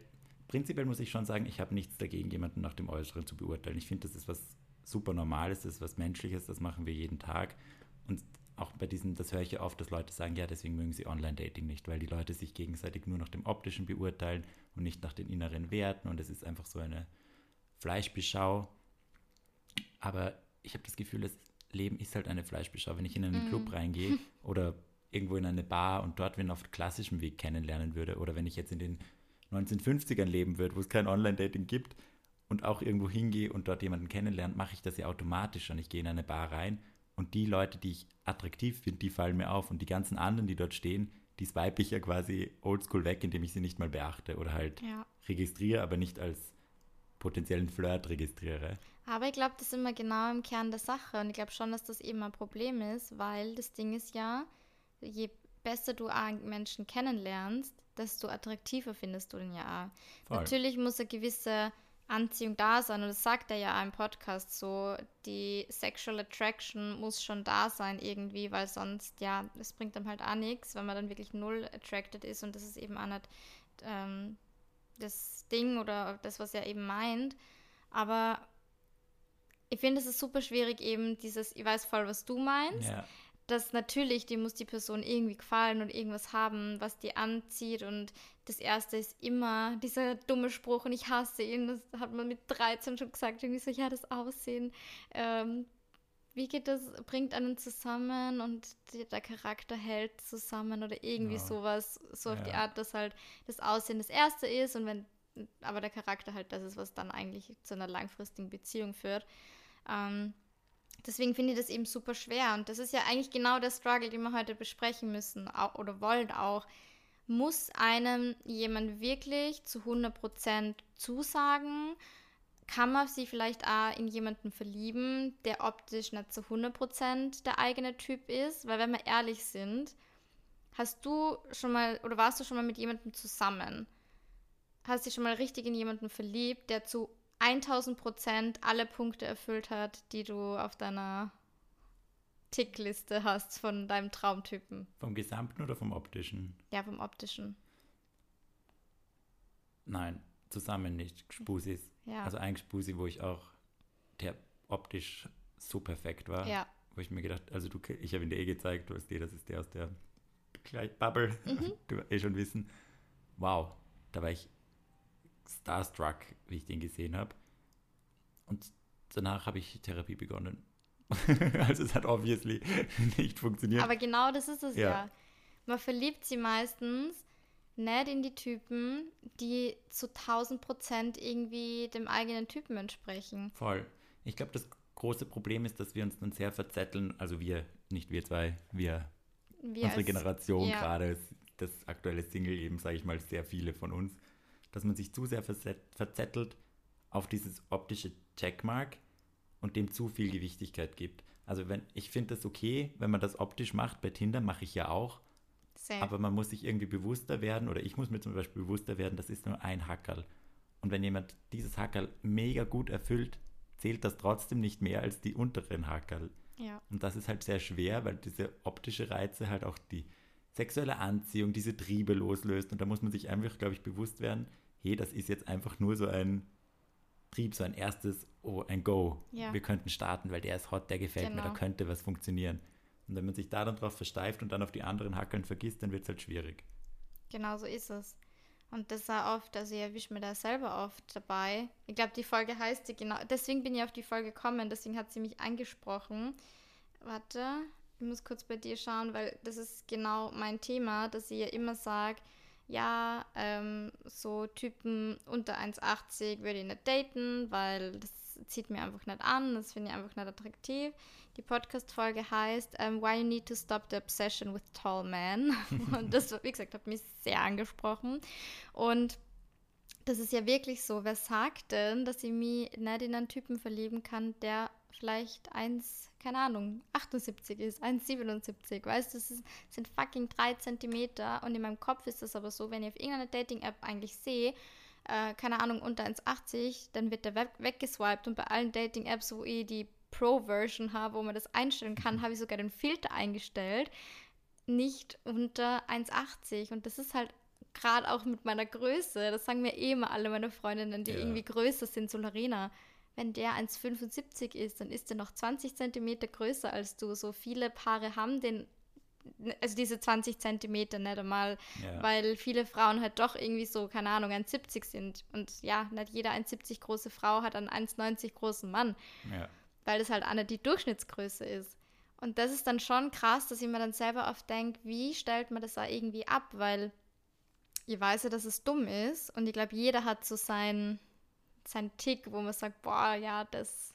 Speaker 2: prinzipiell muss ich schon sagen, ich habe nichts dagegen, jemanden nach dem Äußeren zu beurteilen. Ich finde, das ist was super Normales, das ist was Menschliches, das machen wir jeden Tag. Und auch bei diesem, das höre ich ja oft, dass Leute sagen, ja, deswegen mögen sie Online-Dating nicht, weil die Leute sich gegenseitig nur nach dem Optischen beurteilen und nicht nach den inneren Werten. Und es ist einfach so eine Fleischbeschau. Aber ich habe das Gefühl, das Leben ist halt eine Fleischbeschau. Wenn ich in einen Club reingehe [laughs] oder irgendwo in eine Bar und dort wen auf klassischem Weg kennenlernen würde oder wenn ich jetzt in den 1950ern leben würde, wo es kein Online-Dating gibt und auch irgendwo hingehe und dort jemanden kennenlerne, mache ich das ja automatisch und ich gehe in eine Bar rein und die Leute, die ich attraktiv finde, die fallen mir auf und die ganzen anderen, die dort stehen, die swipe ich ja quasi oldschool weg, indem ich sie nicht mal beachte oder halt
Speaker 1: Ja.
Speaker 2: registriere, aber nicht als potenziellen Flirt registriere.
Speaker 1: Aber ich glaube, das ist immer genau im Kern der Sache. Und ich glaube schon, dass das eben ein Problem ist, weil das Ding ist ja, je besser du einen Menschen kennenlernst, desto attraktiver findest du den ja auch.
Speaker 2: Voll.
Speaker 1: Natürlich muss eine gewisse Anziehung da sein. Und das sagt er ja auch im Podcast so. Die Sexual Attraction muss schon da sein irgendwie, weil sonst, ja, es bringt dann halt auch nichts, wenn man dann wirklich null attracted ist. Und das ist eben auch nicht ähm, das Ding oder das, was er eben meint. Aber ich finde, es ist super schwierig, eben dieses, ich weiß voll, was du meinst,
Speaker 2: Ja,
Speaker 1: dass natürlich, die muss die Person irgendwie gefallen und irgendwas haben, was die anzieht. Und das erste ist immer dieser dumme Spruch und ich hasse ihn. Das hat man mit 13 schon gesagt. Irgendwie so, ja, das Aussehen. Ähm, wie geht das? Bringt einen zusammen und die, der Charakter hält zusammen oder irgendwie
Speaker 2: Ja.
Speaker 1: sowas. So auf die
Speaker 2: Ja.
Speaker 1: Art, dass halt das Aussehen das erste ist und wenn, aber der Charakter halt das ist, was dann eigentlich zu einer langfristigen Beziehung führt. Ähm, Deswegen finde ich das eben super schwer. Und das ist ja eigentlich genau der Struggle, den wir heute besprechen müssen auch, oder wollen auch. Muss einem jemand wirklich zu 100% zusagen? Kann man sich vielleicht auch in jemanden verlieben, der optisch nicht zu 100% der eigene Typ ist? Weil wenn wir ehrlich sind, hast du schon mal oder warst du schon mal mit jemandem zusammen? Hast dich schon mal richtig in jemanden verliebt, der zu 1000 Prozent alle Punkte erfüllt hat, die du auf deiner Tickliste hast von deinem Traumtypen.
Speaker 2: vom Gesamten oder vom Optischen?
Speaker 1: Ja, vom optischen.
Speaker 2: Nein, zusammen nicht. Spusis.
Speaker 1: Ja.
Speaker 2: Also ein Spusi, wo ich auch, der optisch so perfekt war,
Speaker 1: ja,
Speaker 2: wo ich mir gedacht, also du, ich habe ihn dir eh gezeigt, du weißt eh, das ist der aus der Bubble, mhm. [laughs] du eh schon wissen. Wow, da war ich starstruck, wie ich den gesehen habe. Und danach habe ich Therapie begonnen. [laughs] also es hat obviously [laughs] nicht funktioniert.
Speaker 1: Aber genau das ist es ja. ja. Man verliebt sie meistens nicht in die Typen, die zu 1000 Prozent irgendwie dem eigenen Typen entsprechen.
Speaker 2: Voll. Ich glaube, das große Problem ist, dass wir uns dann sehr verzetteln. Also wir, nicht wir zwei, wir, wir unsere als, Generation ja. gerade, das aktuelle Single eben, sage ich mal, sehr viele von uns, dass man sich zu sehr verzettelt auf dieses optische Checkmark und dem zu viel Gewichtigkeit gibt. Also wenn ich finde das okay, wenn man das optisch macht, bei Tinder mache ich ja auch, Same. Aber man muss sich irgendwie bewusster werden, oder ich muss mir zum Beispiel bewusster werden, das ist nur ein Hackerl. Und wenn jemand dieses Hackerl mega gut erfüllt, zählt das trotzdem nicht mehr als die unteren Hackerl. Ja. Und das ist halt sehr schwer, weil diese optische Reize halt auch die sexuelle Anziehung, diese Triebe loslöst. Und da muss man sich einfach, glaube ich, bewusst werden, hey, das ist jetzt einfach nur so ein Trieb, so ein erstes, oh, ein Go. Ja. Wir könnten starten, weil der ist hot, der gefällt genau. mir, da genau. könnte was funktionieren. Und wenn man sich da dann drauf versteift und dann auf die anderen Hackeln vergisst, dann wird es halt schwierig.
Speaker 1: Genau so ist es. Und das war oft, also ich erwische mir da selber oft dabei. Ich glaube, die Folge heißt sie genau, deswegen bin ich auf die Folge gekommen, deswegen hat sie mich angesprochen. Warte, ich muss kurz bei dir schauen, weil das ist genau mein Thema, dass ich ja immer sage, ja, ähm, so Typen unter 1,80 würde ich nicht daten, weil das zieht mir einfach nicht an, das finde ich einfach nicht attraktiv. Die Podcast-Folge heißt um, ähm, Why You Need to Stop the Obsession with Tall Men. [laughs] Und das, wie gesagt, hat mich sehr angesprochen. Und das ist ja wirklich so. Wer sagt denn, dass ich mich nicht in einen Typen verlieben kann, der vielleicht 1, keine Ahnung, 78 ist, 1,77, weißt du, das ist, sind fucking 3 Zentimeter und in meinem Kopf ist das aber so, wenn ich auf irgendeiner Dating-App eigentlich sehe, äh, keine Ahnung, unter 1,80, dann wird der weg weggeswiped und bei allen Dating-Apps, wo ich die Pro-Version habe, wo man das einstellen kann, mhm. habe ich sogar den Filter eingestellt, nicht unter 1,80 und das ist halt gerade auch mit meiner Größe, das sagen mir eh immer alle meine Freundinnen, die ja. irgendwie größer sind, so Lorena, wenn der 1,75 ist, dann ist er noch 20 Zentimeter größer als du. So viele Paare haben den also diese 20 Zentimeter nicht einmal, ja. weil viele Frauen halt doch irgendwie so, keine Ahnung, 1,70 sind. Und ja, nicht jeder 1,70 große Frau hat einen 1,90 großen Mann, ja. weil das halt eine die Durchschnittsgröße ist. Und das ist dann schon krass, dass ich mir dann selber oft denke, wie stellt man das da irgendwie ab, weil ich weiß ja, dass es dumm ist und ich glaube, jeder hat so seinen sein Tick, wo man sagt, boah, ja, das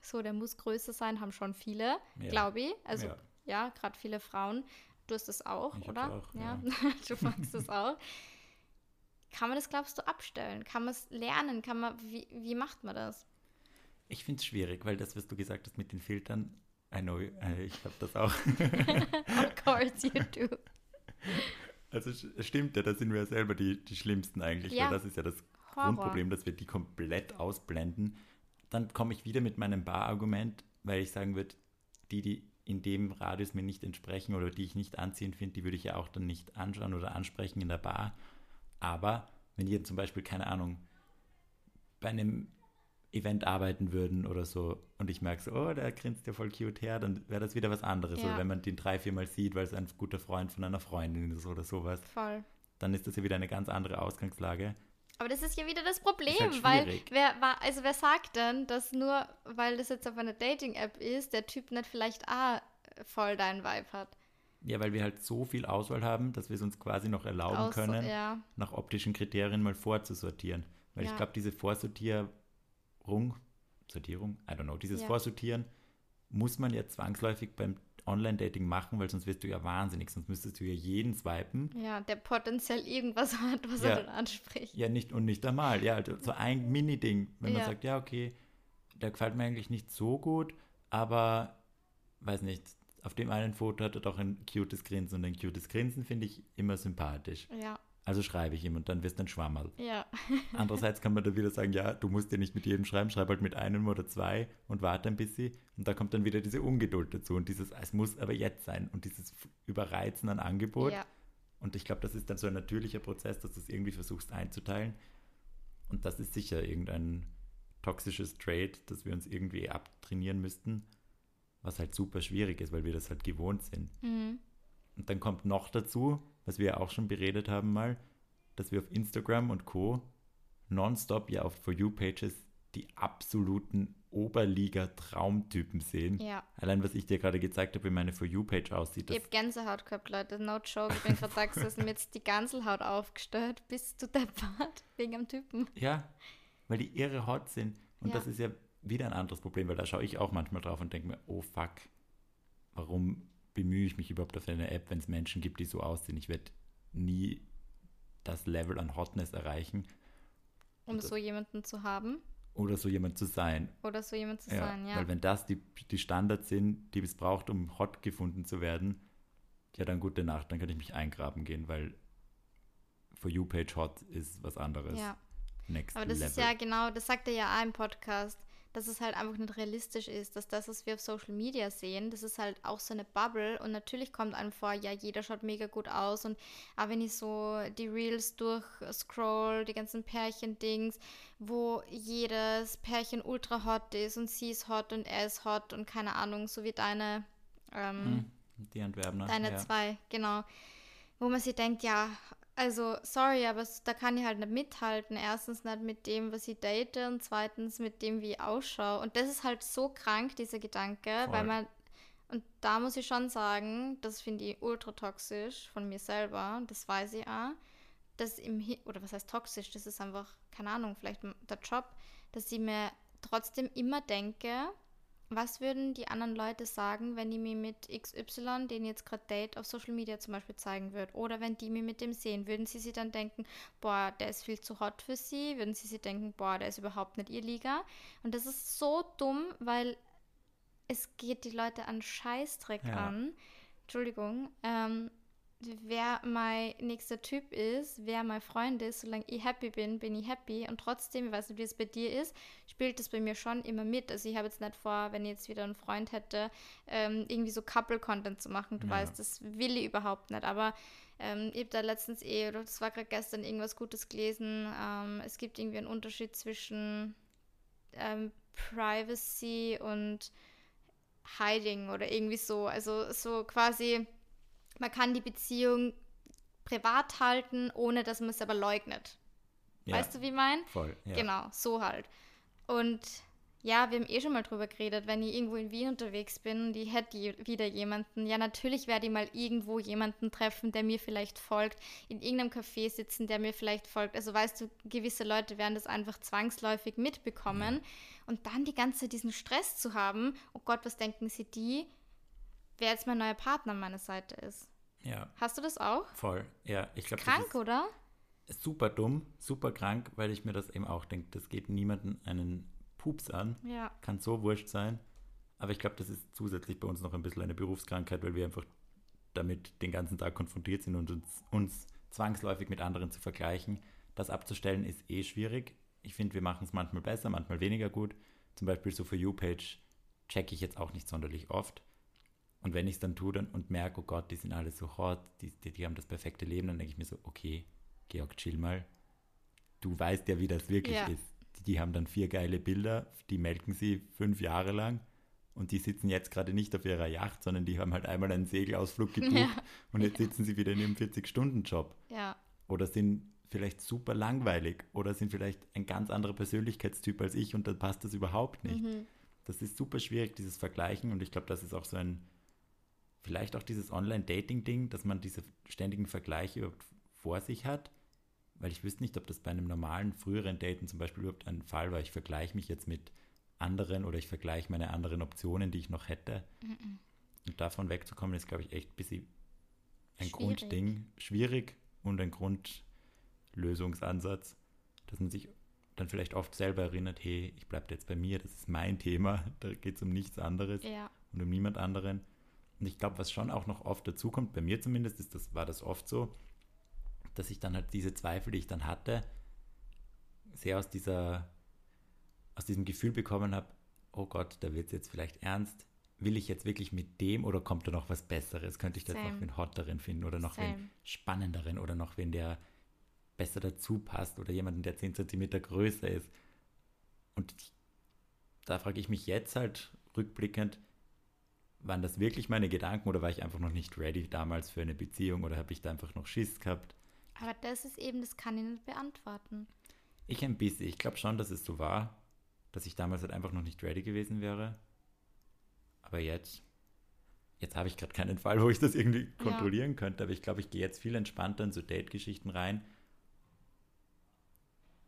Speaker 1: so, der muss größer sein, haben schon viele, ja. glaube ich. Also ja ja, gerade viele Frauen. Du hast das auch, ich oder? Auch, ja, ja. [laughs] du magst das auch. Kann man das, glaubst du, abstellen? Kann man es lernen? Kann man, wie, wie macht man das?
Speaker 2: Ich finde es schwierig, weil das, was du gesagt hast mit den Filtern, I know, äh, ich habe das auch. [laughs]
Speaker 1: of course you do.
Speaker 2: Also es stimmt ja, da sind wir ja selber die, die Schlimmsten eigentlich, ja. weil das ist ja das. Grundproblem, dass wir die komplett ausblenden. Dann komme ich wieder mit meinem Bar-Argument, weil ich sagen würde, die, die in dem Radius mir nicht entsprechen oder die ich nicht anziehend finde, die würde ich ja auch dann nicht anschauen oder ansprechen in der Bar. Aber wenn die zum Beispiel, keine Ahnung, bei einem Event arbeiten würden oder so und ich merke so, oh, der grinst ja voll cute her, dann wäre das wieder was anderes. Ja. Oder wenn man den drei, viermal sieht, weil es ein guter Freund von einer Freundin ist oder sowas. Voll. Dann ist das ja wieder eine ganz andere Ausgangslage.
Speaker 1: Aber das ist ja wieder das Problem, halt weil wer war, also wer sagt denn, dass nur weil das jetzt auf einer Dating-App ist, der Typ nicht vielleicht ah, voll deinen Vibe hat?
Speaker 2: Ja, weil wir halt so viel Auswahl haben, dass wir es uns quasi noch erlauben Aus, können, ja. nach optischen Kriterien mal vorzusortieren. Weil ja. ich glaube, diese Vorsortierung, Sortierung, I don't know, dieses ja. Vorsortieren muss man ja zwangsläufig beim Online-Dating machen, weil sonst wirst du ja wahnsinnig, sonst müsstest du ja jeden swipen.
Speaker 1: Ja, der potenziell irgendwas [laughs] hat, was ja. er dann anspricht.
Speaker 2: Ja, nicht und nicht einmal. Ja, also so ein Mini-Ding, wenn ja. man sagt, ja, okay, der gefällt mir eigentlich nicht so gut, aber weiß nicht, auf dem einen Foto hat er doch ein cutes Grinsen und ein cutes Grinsen finde ich immer sympathisch. Ja. Also schreibe ich ihm und dann wirst du ein Schwammerl. Ja. [laughs] Andererseits kann man da wieder sagen, ja, du musst ja nicht mit jedem schreiben, schreib halt mit einem oder zwei und warte ein bisschen. Und da kommt dann wieder diese Ungeduld dazu und dieses, es muss aber jetzt sein und dieses Überreizen an Angebot. Ja. Und ich glaube, das ist dann so ein natürlicher Prozess, dass du es irgendwie versuchst einzuteilen. Und das ist sicher irgendein toxisches Trade, das wir uns irgendwie abtrainieren müssten, was halt super schwierig ist, weil wir das halt gewohnt sind.
Speaker 1: Mhm.
Speaker 2: Und dann kommt noch dazu, was wir ja auch schon beredet haben mal, dass wir auf Instagram und Co. nonstop ja auf For You-Pages die absoluten Oberliga-Traumtypen sehen.
Speaker 1: Ja.
Speaker 2: Allein, was ich dir gerade gezeigt habe, wie meine For You-Page aussieht.
Speaker 1: Ich habe Gänsehaut gehabt, Leute. No joke. Ich bin gerade da gesessen, mir jetzt die Ganselhaut aufgestellt. Bist du deppert? Wegen am Typen.
Speaker 2: Ja, weil die irre hot sind. Und
Speaker 1: Ja.
Speaker 2: das ist ja wieder ein anderes Problem, weil da schaue ich auch manchmal drauf und denke mir, oh fuck, warum bemühe ich mich überhaupt auf eine App, wenn es Menschen gibt, die so aussehen? Ich werde nie das Level an Hotness erreichen
Speaker 1: Um
Speaker 2: Das-
Speaker 1: so jemanden zu haben.
Speaker 2: oder so jemand zu sein.
Speaker 1: Oder so jemand zu
Speaker 2: Ja,
Speaker 1: sein, ja.
Speaker 2: Weil wenn das die, die Standards sind, die es braucht, um hot gefunden zu werden, ja dann gute Nacht, dann kann ich mich eingraben gehen, weil For You Page Hot ist was anderes.
Speaker 1: ja.
Speaker 2: Next
Speaker 1: Aber das
Speaker 2: Level.
Speaker 1: ist ja genau, das sagt er ja auch im Podcast, dass es halt einfach nicht realistisch ist, dass das, was wir auf Social Media sehen, das ist halt auch so eine Bubble und natürlich kommt einem vor, ja, jeder schaut mega gut aus und auch wenn ich so die Reels durchscroll, die ganzen Pärchen-Dings, wo jedes Pärchen ultra hot ist und sie ist hot und er ist hot und keine Ahnung, so wie deine, ähm,
Speaker 2: Hm, die Antwerpner.
Speaker 1: Deine
Speaker 2: ja.
Speaker 1: zwei, genau. Wo man sich denkt, ja, also sorry, aber da kann ich halt nicht mithalten. Erstens nicht mit dem, was ich date und zweitens mit dem, wie ich ausschaue. Und das ist halt so krank, dieser Gedanke, weil
Speaker 2: Voll.
Speaker 1: man, und da muss ich schon sagen, das finde ich ultra toxisch von mir selber, das weiß ich auch, dass im, Hi- oder was heißt toxisch, das ist einfach, keine Ahnung, vielleicht der Job, dass ich mir trotzdem immer denke, was würden die anderen Leute sagen, wenn die mir mit XY, den jetzt gerade date, auf Social Media zum Beispiel zeigen würde? Oder wenn die mir mit dem sehen, würden sie sich dann denken, boah, der ist viel zu hot für sie? Würden sie sich denken, boah, der ist überhaupt nicht ihr Liga? Und das ist so dumm, weil es geht die Leute an Scheißdreck
Speaker 2: Ja.
Speaker 1: an. Entschuldigung. Ähm, wer mein nächster Typ ist, wer mein Freund ist, solange ich happy bin, bin ich happy. Und trotzdem, ich weiß nicht, wie es bei dir ist, spielt das bei mir schon immer mit. Also ich habe jetzt nicht vor, wenn ich jetzt wieder einen Freund hätte, ähm, irgendwie so Couple-Content zu machen. Du
Speaker 2: Ja.
Speaker 1: weißt, das will ich überhaupt nicht. Aber ähm, ich habe da letztens eh, oder das war gerade gestern irgendwas Gutes gelesen. Ähm, es gibt irgendwie einen Unterschied zwischen ähm, Privacy und Hiding oder irgendwie so. Also so quasi, man kann die Beziehung privat halten, ohne dass man es aber leugnet.
Speaker 2: Ja,
Speaker 1: Weißt du, wie ich mein?
Speaker 2: voll. Ja.
Speaker 1: Genau, so halt. Und ja, wir haben eh schon mal drüber geredet, wenn ich irgendwo in Wien unterwegs bin und ich hätte je- wieder jemanden, ja, natürlich werde ich mal irgendwo jemanden treffen, der mir vielleicht folgt, in irgendeinem Café sitzen, der mir vielleicht folgt. Also weißt du, gewisse Leute werden das einfach zwangsläufig mitbekommen. Und dann die ganze Zeit diesen Stress zu haben, oh Gott, was denken sie die, wer jetzt mein neuer Partner an meiner Seite ist.
Speaker 2: ja,
Speaker 1: Hast du das auch?
Speaker 2: voll. Ja, ich glaube,
Speaker 1: Krank, oder?
Speaker 2: super dumm, super krank, weil ich mir das eben auch denke, das geht niemanden einen Pups an.
Speaker 1: Ja.
Speaker 2: Kann so wurscht sein. Aber ich glaube, das ist zusätzlich bei uns noch ein bisschen eine Berufskrankheit, weil wir einfach damit den ganzen Tag konfrontiert sind und uns, uns zwangsläufig mit anderen zu vergleichen. Das abzustellen ist eh schwierig. Ich finde, wir machen es manchmal besser, manchmal weniger gut. Zum Beispiel so für You-Page checke ich jetzt auch nicht sonderlich oft. Und wenn ich es dann tue dann und merke, oh Gott, die sind alle so hot, die, die, die haben das perfekte Leben, dann denke ich mir so, okay, Georg, chill mal. Du weißt ja, wie das wirklich
Speaker 1: Ja.
Speaker 2: ist. Die, die haben dann vier geile Bilder, die melken sie fünf Jahre lang und die sitzen jetzt gerade nicht auf ihrer Yacht, sondern die haben halt einmal einen Segelausflug [laughs] gebucht
Speaker 1: Ja.
Speaker 2: und jetzt sitzen sie wieder in ihrem 40-Stunden-Job.
Speaker 1: Ja.
Speaker 2: Oder sind vielleicht super langweilig oder sind vielleicht ein ganz anderer Persönlichkeitstyp als ich und dann passt das überhaupt nicht.
Speaker 1: Mhm.
Speaker 2: Das ist super schwierig, dieses Vergleichen und ich glaube, das ist auch so ein, vielleicht auch dieses Online-Dating-Ding, dass man diese ständigen Vergleiche überhaupt vor sich hat, weil ich wüsste nicht, ob das bei einem normalen, früheren Daten zum Beispiel überhaupt ein Fall war. Ich vergleiche mich jetzt mit anderen oder ich vergleiche meine anderen Optionen, die ich noch hätte.
Speaker 1: Mhm.
Speaker 2: Und davon wegzukommen, ist, glaube ich, echt ein bisschen ein
Speaker 1: Schwierig.
Speaker 2: Grundding. Schwierig und ein Grundlösungsansatz, dass man sich dann vielleicht oft selber erinnert, hey, ich bleibe jetzt bei mir, das ist mein Thema, [laughs] da geht es um nichts anderes
Speaker 1: Ja.
Speaker 2: und um niemand anderen. Und ich glaube, was schon auch noch oft dazukommt, bei mir zumindest, ist das, war das oft so, dass ich dann halt diese Zweifel, die ich dann hatte, sehr aus dieser, aus diesem Gefühl bekommen habe, oh Gott, da wird es jetzt vielleicht ernst. Will ich jetzt wirklich mit dem oder kommt da noch was Besseres? Könnte ich jetzt noch wen hotteren finden oder noch wen
Speaker 1: Same.
Speaker 2: spannenderen oder noch wen, der besser dazu passt oder jemanden, der 10 cm größer ist. Und da frage ich mich jetzt halt rückblickend, waren das wirklich meine Gedanken oder war ich einfach noch nicht ready damals für eine Beziehung oder habe ich da einfach noch Schiss gehabt?
Speaker 1: Aber das ist eben, das kann ich nicht beantworten.
Speaker 2: Ich ein bisschen. Ich glaube schon, dass es so war, dass ich damals halt einfach noch nicht ready gewesen wäre. Aber jetzt, jetzt habe ich gerade keinen Fall, wo ich das irgendwie kontrollieren ja. könnte. Aber ich glaube, ich gehe jetzt viel entspannter in so Date-Geschichten rein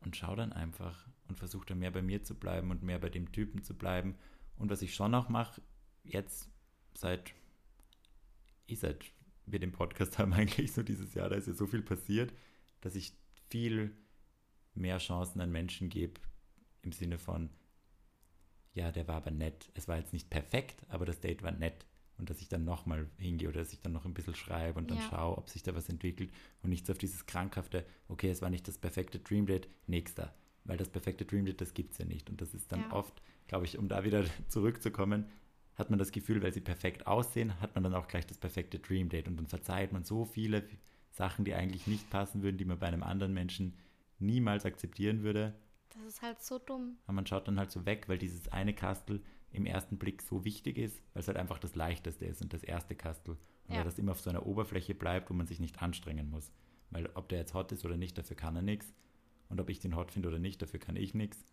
Speaker 2: und schaue dann einfach und versuche dann mehr bei mir zu bleiben und mehr bei dem Typen zu bleiben. Und was ich schon auch mache, jetzt seit, ich seit wir den Podcast [laughs] haben, eigentlich so dieses Jahr, da ist ja so viel passiert, dass ich viel mehr Chancen an Menschen gebe, im Sinne von, ja, der war aber nett. Es war jetzt nicht perfekt, aber das Date war nett. Und dass ich dann nochmal hingehe oder dass ich dann noch ein bisschen schreibe und dann ja. schaue, ob sich da was entwickelt und nichts auf dieses krankhafte, okay, es war nicht das perfekte Dream Date, nächster. Weil das perfekte Dream Date, das gibt es ja nicht. Und das ist dann ja. oft, glaube ich, um da wieder [laughs] zurückzukommen, hat man das Gefühl, weil sie perfekt aussehen, hat man dann auch gleich das perfekte Dream Date und dann verzeiht man so viele Sachen, die eigentlich nicht passen würden, die man bei einem anderen Menschen niemals akzeptieren würde.
Speaker 1: Das ist halt so dumm.
Speaker 2: Aber man schaut dann halt so weg, weil dieses eine Kastel im ersten Blick so wichtig ist, weil es halt einfach das leichteste ist und das erste Kastel. Und ja. weil das immer auf so einer Oberfläche bleibt, wo man sich nicht anstrengen muss. Weil ob der jetzt hot ist oder nicht, dafür kann er nichts. Und ob ich den hot finde oder nicht, dafür kann ich nichts.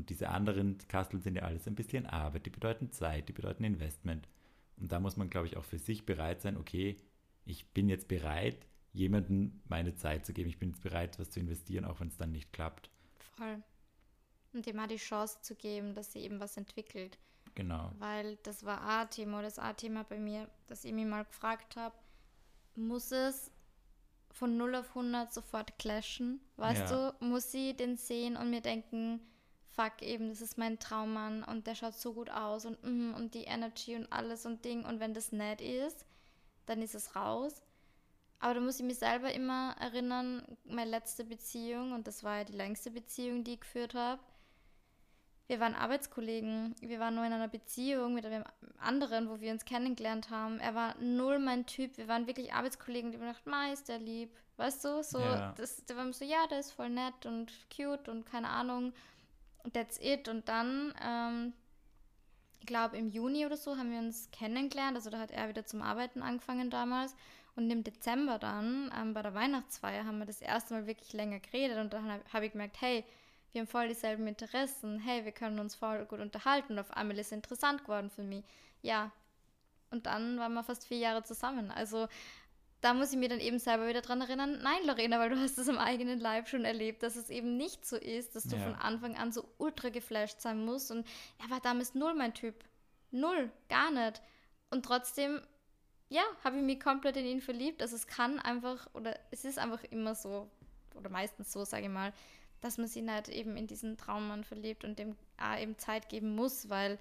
Speaker 2: Und diese anderen Kasteln sind ja alles ein bisschen Arbeit, die bedeuten Zeit, die bedeuten Investment. Und da muss man, glaube ich, auch für sich bereit sein, okay, ich bin jetzt bereit, jemandem meine Zeit zu geben. Ich bin jetzt bereit, was zu investieren, auch wenn es dann nicht klappt.
Speaker 1: Voll. Und dem mal die Chance zu geben, dass sie eben was entwickelt.
Speaker 2: Genau.
Speaker 1: Weil das war A-Thema, das A-Thema bei mir, dass ich mich mal gefragt habe, muss es von 0 auf 100 sofort clashen? Weißt ja. du, muss sie den sehen und mir denken, fuck eben, das ist mein Traummann und der schaut so gut aus und, mm, und die Energy und alles und Ding. Und wenn das nett ist, dann ist es raus. Aber da muss ich mich selber immer erinnern, meine letzte Beziehung, und das war ja die längste Beziehung, die ich geführt habe. Wir waren Arbeitskollegen, wir waren nur in einer Beziehung mit einem anderen, wo wir uns kennengelernt haben. Er war null mein Typ, wir waren wirklich Arbeitskollegen, die haben gedacht, Ma, ist der lieb. Weißt du, so, ja. das, da waren so, ja, der ist voll nett und cute und keine Ahnung that's it. Und dann, ähm, ich glaube, im Juni oder so haben wir uns kennengelernt. Also da hat er wieder zum Arbeiten angefangen damals. Und im Dezember dann, ähm, bei der Weihnachtsfeier, haben wir das erste Mal wirklich länger geredet. Und dann habe hab ich gemerkt, hey, wir haben voll dieselben Interessen. Hey, wir können uns voll gut unterhalten. Und auf einmal ist es interessant geworden für mich. Ja. Und dann waren wir fast vier Jahre zusammen. Also da muss ich mir dann eben selber wieder dran erinnern, nein, Lorena, weil du hast es am eigenen Leib schon erlebt, dass es eben nicht so ist, dass du ja. von Anfang an so ultra geflasht sein musst. Und er war damals null mein Typ. Null, gar nicht. Und trotzdem, ja, habe ich mich komplett in ihn verliebt. Also es kann einfach, oder es ist einfach immer so, oder meistens so, sage ich mal, dass man sich nicht eben in diesen Traummann verliebt und dem auch eben Zeit geben muss, weil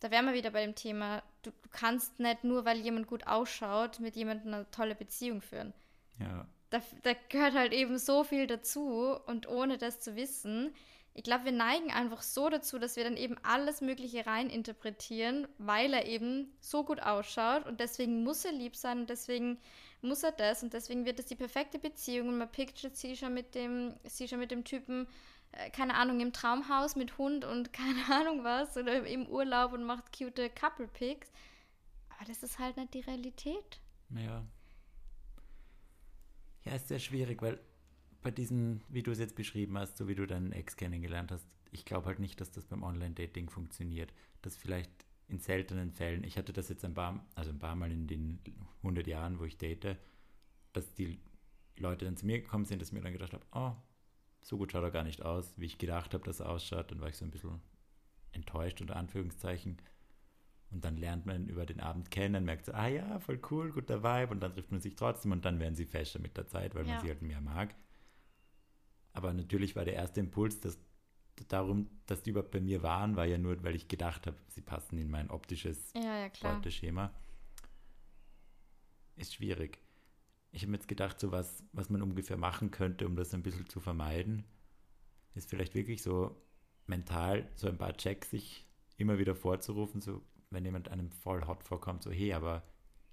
Speaker 1: da wären wir wieder bei dem Thema, du, du, kannst nicht nur, weil jemand gut ausschaut, mit jemandem eine tolle Beziehung führen.
Speaker 2: Ja.
Speaker 1: Da, da gehört halt eben so viel dazu und ohne das zu wissen, ich glaube, wir neigen einfach so dazu, dass wir dann eben alles Mögliche reininterpretieren, weil er eben so gut ausschaut und deswegen muss er lieb sein und deswegen muss er das und deswegen wird es die perfekte Beziehung und man picturet sie schon mit dem, sie schon mit dem Typen keine Ahnung, im Traumhaus mit Hund und [laughs] keine Ahnung was oder im Urlaub und macht cute Couple Pics. Aber das ist halt nicht die Realität.
Speaker 2: Ja. Ja, ist sehr schwierig, weil bei diesen, wie du es jetzt beschrieben hast, so wie du deinen Ex kennengelernt hast, ich glaube halt nicht, dass das beim Online-Dating funktioniert. Das vielleicht in seltenen Fällen, ich hatte das jetzt ein paar, also ein paar Mal in den 100 Jahren, wo ich date, dass die Leute dann zu mir gekommen sind, dass ich mir dann gedacht habe, oh, so gut schaut er gar nicht aus, wie ich gedacht habe, dass er ausschaut. Dann war ich so ein bisschen enttäuscht, unter Anführungszeichen. Und dann lernt man über den Abend kennen, merkt so, ah ja, voll cool, guter Vibe. Und dann trifft man sich trotzdem und dann werden sie fester mit der Zeit, weil ja. man sie halt mehr mag. Aber natürlich war der erste Impuls, dass darum, dass die überhaupt bei mir waren, war ja nur, weil ich gedacht habe, sie passen in mein optisches
Speaker 1: ja, ja,
Speaker 2: Beuteschema. Ist schwierig ich habe mir jetzt gedacht, so was, was man ungefähr machen könnte, um das ein bisschen zu vermeiden, ist vielleicht wirklich so mental so ein paar Checks sich immer wieder vorzurufen, so wenn jemand einem voll hot vorkommt, so hey, aber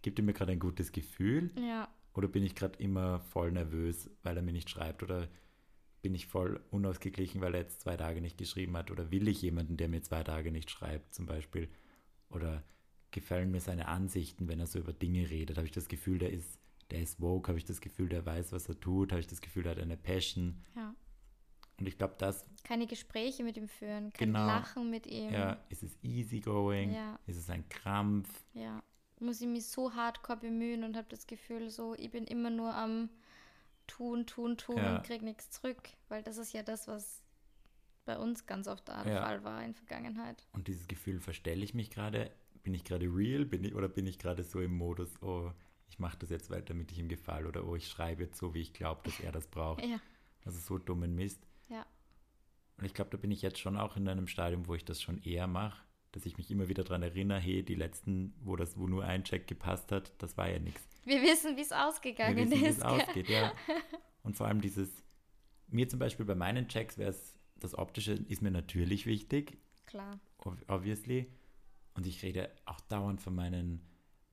Speaker 2: gibt er mir gerade ein gutes Gefühl?
Speaker 1: Ja.
Speaker 2: Oder bin ich gerade immer voll nervös, weil er mir nicht schreibt? Oder bin ich voll unausgeglichen, weil er jetzt zwei Tage nicht geschrieben hat? Oder will ich jemanden, der mir zwei Tage nicht schreibt, zum Beispiel? Oder gefallen mir seine Ansichten, wenn er so über Dinge redet. Habe ich das Gefühl, der ist, der ist woke, habe ich das Gefühl, der weiß, was er tut, habe ich das Gefühl, der hat eine Passion.
Speaker 1: Ja.
Speaker 2: Und ich glaube, das.
Speaker 1: Keine Gespräche mit ihm führen, kein
Speaker 2: Genau.
Speaker 1: Lachen mit ihm.
Speaker 2: Ja, ist es easygoing?
Speaker 1: Ja.
Speaker 2: Ist es ein Krampf?
Speaker 1: Ja. Muss ich mich so hardcore bemühen und habe das Gefühl, so, ich bin immer nur am tun, tun, tun
Speaker 2: Ja.
Speaker 1: und krieg nichts zurück. Weil das ist ja das, was bei uns ganz oft der
Speaker 2: Ja.
Speaker 1: Fall war in Vergangenheit.
Speaker 2: Und dieses Gefühl, verstelle ich mich gerade? Bin ich gerade real? Bin ich, oder bin ich gerade so im Modus, oh, ich mache das jetzt weiter, damit ich ihm gefalle? Oder oh, ich schreibe jetzt so, wie ich glaube, dass er das braucht. [laughs]
Speaker 1: Ja.
Speaker 2: Also so dummen Mist.
Speaker 1: Ja.
Speaker 2: Und ich glaube, da bin ich jetzt schon auch in einem Stadium, wo ich das schon eher mache, dass ich mich immer wieder daran erinnere, hey, die letzten, wo das, wo nur ein Check gepasst hat, das war ja nichts.
Speaker 1: Wir wissen, wie es
Speaker 2: Wir
Speaker 1: ausgegangen
Speaker 2: wissen, wie
Speaker 1: ist.
Speaker 2: es
Speaker 1: gell?
Speaker 2: ausgeht, ja. [laughs] Und vor allem dieses, mir zum Beispiel bei meinen Checks wäre es, das Optische ist mir natürlich wichtig,
Speaker 1: Klar.
Speaker 2: ob- obviously. Und ich rede auch dauernd von meinen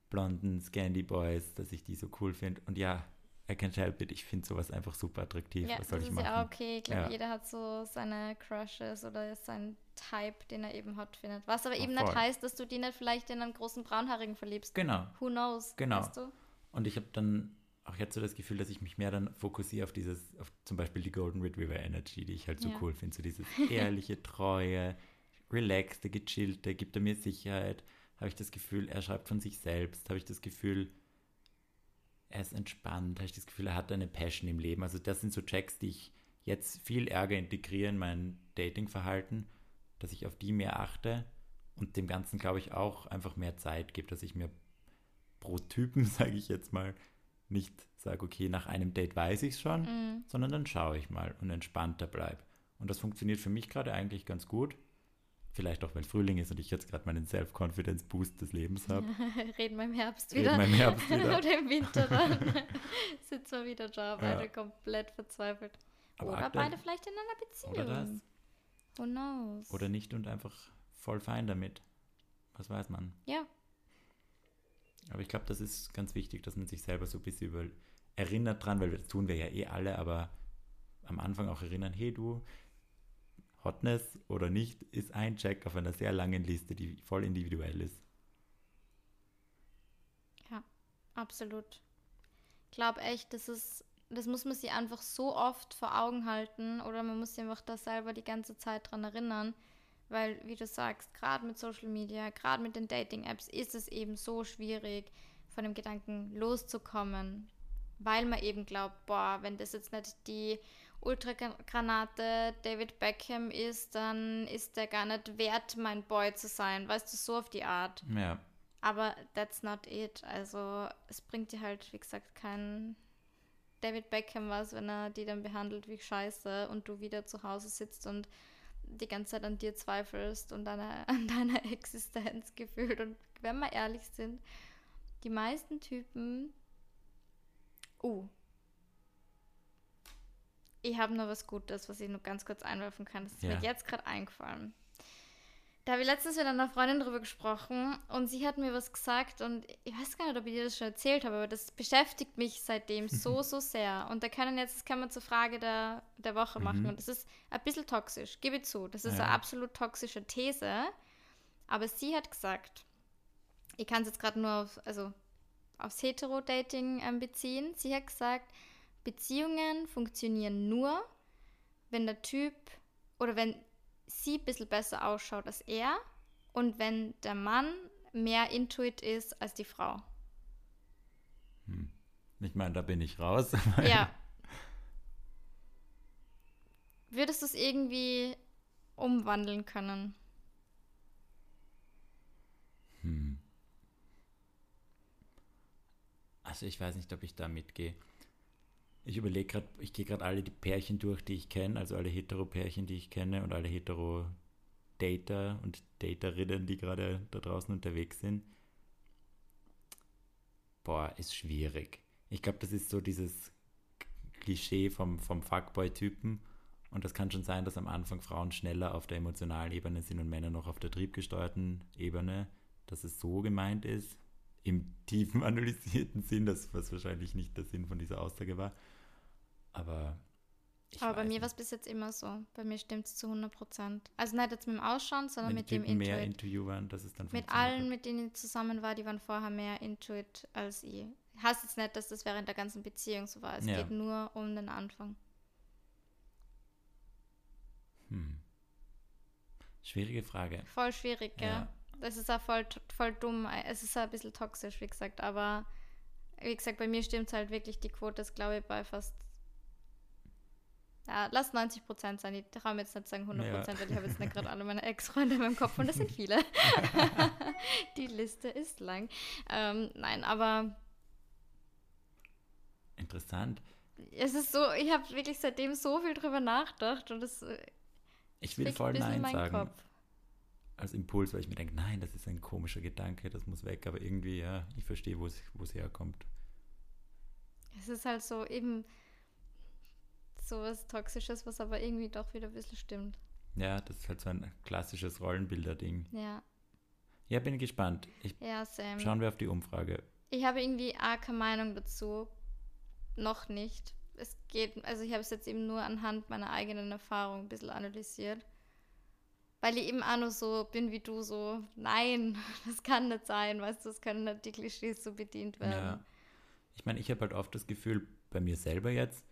Speaker 2: blonden Scandy Boys, dass ich die so cool finde. Und ja, I can't help it. Ich finde sowas einfach super attraktiv.
Speaker 1: Ja,
Speaker 2: Was soll
Speaker 1: das
Speaker 2: ich
Speaker 1: ist
Speaker 2: machen?
Speaker 1: ja auch okay. Ich glaube,
Speaker 2: Ja.
Speaker 1: jeder hat so seine Crushes oder seinen Type, den er eben hat, findet. Was aber eben
Speaker 2: voll.
Speaker 1: nicht heißt, dass du die nicht vielleicht in einen großen Braunhaarigen verliebst.
Speaker 2: Genau.
Speaker 1: Who knows?
Speaker 2: Genau.
Speaker 1: Weißt du?
Speaker 2: Und ich habe dann auch jetzt so das Gefühl, dass ich mich mehr dann fokussiere auf dieses, auf zum Beispiel die Golden Retriever Energy, die ich halt so
Speaker 1: Ja.
Speaker 2: cool finde. So dieses ehrliche, [laughs] treue, relaxte, gechillte, gibt er mir Sicherheit. Habe ich das Gefühl, er schreibt von sich selbst. Habe ich das Gefühl, er ist entspannt. Habe ich das Gefühl, er hat eine Passion im Leben. Also das sind so Checks, die ich jetzt viel ärger integriere in mein Datingverhalten, dass ich auf die mehr achte und dem Ganzen, glaube ich, auch einfach mehr Zeit gebe, dass ich mir pro Typen, [laughs] sage ich jetzt mal, nicht sage, okay, nach einem Date weiß ich es schon,
Speaker 1: Mhm.
Speaker 2: sondern dann schaue ich mal und entspannter bleibe. Und das funktioniert für mich gerade eigentlich ganz gut. Vielleicht auch, weil Frühling ist und ich jetzt gerade meinen Self-Confidence-Boost des Lebens habe. [laughs]
Speaker 1: Reden wir im Herbst
Speaker 2: Reden
Speaker 1: wieder.
Speaker 2: wir im Herbst [laughs] wieder.
Speaker 1: Oder im Winter dann. [laughs] Sitzen wir wieder da, beide
Speaker 2: Ja.
Speaker 1: komplett verzweifelt.
Speaker 2: Aber
Speaker 1: Oder
Speaker 2: aktuell-
Speaker 1: beide vielleicht in einer Beziehung.
Speaker 2: Oder das.
Speaker 1: Who knows?
Speaker 2: Oder nicht und einfach voll fein damit. Was weiß man.
Speaker 1: Ja,
Speaker 2: Aber ich glaube, das ist ganz wichtig, dass man sich selber so ein bisschen über erinnert dran, weil das tun wir ja eh alle, aber am Anfang auch erinnern, hey du, Hotness oder nicht, ist ein Check auf einer sehr langen Liste, die voll individuell ist.
Speaker 1: absolut. Ich glaube echt, das ist, das muss man sich einfach so oft vor Augen halten oder man muss sich einfach da selber die ganze Zeit dran erinnern, weil, wie du sagst, gerade mit Social Media, gerade mit den Dating-Apps ist es eben so schwierig, von dem Gedanken loszukommen, weil man eben glaubt, boah, wenn das jetzt nicht die Ultragranate David Beckham ist, dann ist der gar nicht wert, mein Boy zu sein. Weißt du, so auf die Art.
Speaker 2: Ja,
Speaker 1: Aber that's not it. Also es bringt dir halt, wie gesagt, kein David Beckham was, wenn er die dann behandelt wie Scheiße und du wieder zu Hause sitzt und die ganze Zeit an dir zweifelst und deine, [laughs] an deiner Existenz gefühlt. Und wenn wir ehrlich sind, die meisten Typen. Oh. Ich habe noch was Gutes, was ich nur ganz kurz einwerfen kann. Das ist
Speaker 2: Ja.
Speaker 1: mir jetzt gerade eingefallen. Da habe ich letztens mit einer Freundin drüber gesprochen und sie hat mir was gesagt und ich weiß gar nicht, ob ich dir das schon erzählt habe, aber das beschäftigt mich seitdem so, [laughs] so sehr. Und da können jetzt, das können wir zur Frage der, der Woche machen.
Speaker 2: Mhm.
Speaker 1: Und das ist ein bisschen toxisch, gebe ich zu. Das ist
Speaker 2: Ja.
Speaker 1: eine absolut toxische These. Aber sie hat gesagt, ich kann es jetzt gerade nur auf, also aufs Hetero-Dating ähm, beziehen. Sie hat gesagt, Beziehungen funktionieren nur, wenn der Typ oder wenn sie ein bisschen besser ausschaut als er und wenn der Mann mehr Intuit ist als die Frau.
Speaker 2: ich meine, da bin ich raus. [laughs]
Speaker 1: Ja. [laughs] Würdest du es irgendwie umwandeln können?
Speaker 2: Hm. Also ich weiß nicht, ob ich da mitgehe. Ich überlege gerade, ich gehe gerade alle die Pärchen durch, die ich kenne, also alle Hetero-Pärchen, die ich kenne und alle Hetero-Dater und Daterinnen, die gerade da draußen unterwegs sind. Boah, ist schwierig. Ich glaube, das ist so dieses Klischee vom, vom Fuckboy-Typen. Und das kann schon sein, dass am Anfang Frauen schneller auf der emotionalen Ebene sind und Männer noch auf der triebgesteuerten Ebene, dass es so gemeint ist. Im tiefen [laughs] analysierten Sinn, das was wahrscheinlich nicht der Sinn von dieser Aussage war. Aber
Speaker 1: Aber bei mir war es bis jetzt immer so. Bei mir stimmt es zu 100 Prozent. Also nicht jetzt mit dem Ausschauen, sondern
Speaker 2: Wenn
Speaker 1: mit dem
Speaker 2: Typen mehr
Speaker 1: Intuit.
Speaker 2: waren, dass es dann
Speaker 1: Mit allen,
Speaker 2: hat.
Speaker 1: mit denen ich zusammen war, die waren vorher mehr Intuit als ich. Heißt jetzt nicht, dass das während der ganzen Beziehung so war. Es
Speaker 2: Ja.
Speaker 1: geht nur um den Anfang.
Speaker 2: Hm. Schwierige Frage.
Speaker 1: Voll schwierig, gell?
Speaker 2: Ja.
Speaker 1: Das ist auch voll, voll dumm. Es ist auch ein bisschen toxisch, wie gesagt. Aber wie gesagt, bei mir stimmt halt wirklich, die Quote ist, glaube ich, bei fast. Ja, lass 90 Prozent sein. Ich traue mir jetzt nicht sagen 100 Prozent, weil ich habe jetzt nicht gerade alle meine Ex-Freunde in meinem Kopf und das sind viele. [laughs] [laughs] die Liste ist lang. Ähm, nein, aber
Speaker 2: Interessant.
Speaker 1: es ist so, ich habe wirklich seitdem so viel drüber nachgedacht und es äh,
Speaker 2: Ich will voll Nein sagen
Speaker 1: Kopf.
Speaker 2: als Impuls, weil ich mir denke, nein, das ist ein komischer Gedanke, das muss weg. Aber irgendwie, ja, ich verstehe, wo es herkommt.
Speaker 1: Es ist halt so eben so was Toxisches, was aber irgendwie doch wieder ein bisschen stimmt.
Speaker 2: Ja, das ist halt so ein klassisches Rollenbilder-Ding.
Speaker 1: Ja,
Speaker 2: Ja, bin gespannt. Ich,
Speaker 1: ja, Sam.
Speaker 2: schauen wir auf die Umfrage.
Speaker 1: Ich habe irgendwie auch keine Meinung dazu. Noch nicht. Es geht, also ich habe es jetzt eben nur anhand meiner eigenen Erfahrung ein bisschen analysiert. Weil ich eben auch nur so bin wie du, so, nein, [laughs] das kann nicht sein, weißt du, es können nicht die Klischees so bedient werden.
Speaker 2: Ja. Ich meine, ich habe halt oft das Gefühl, bei mir selber jetzt,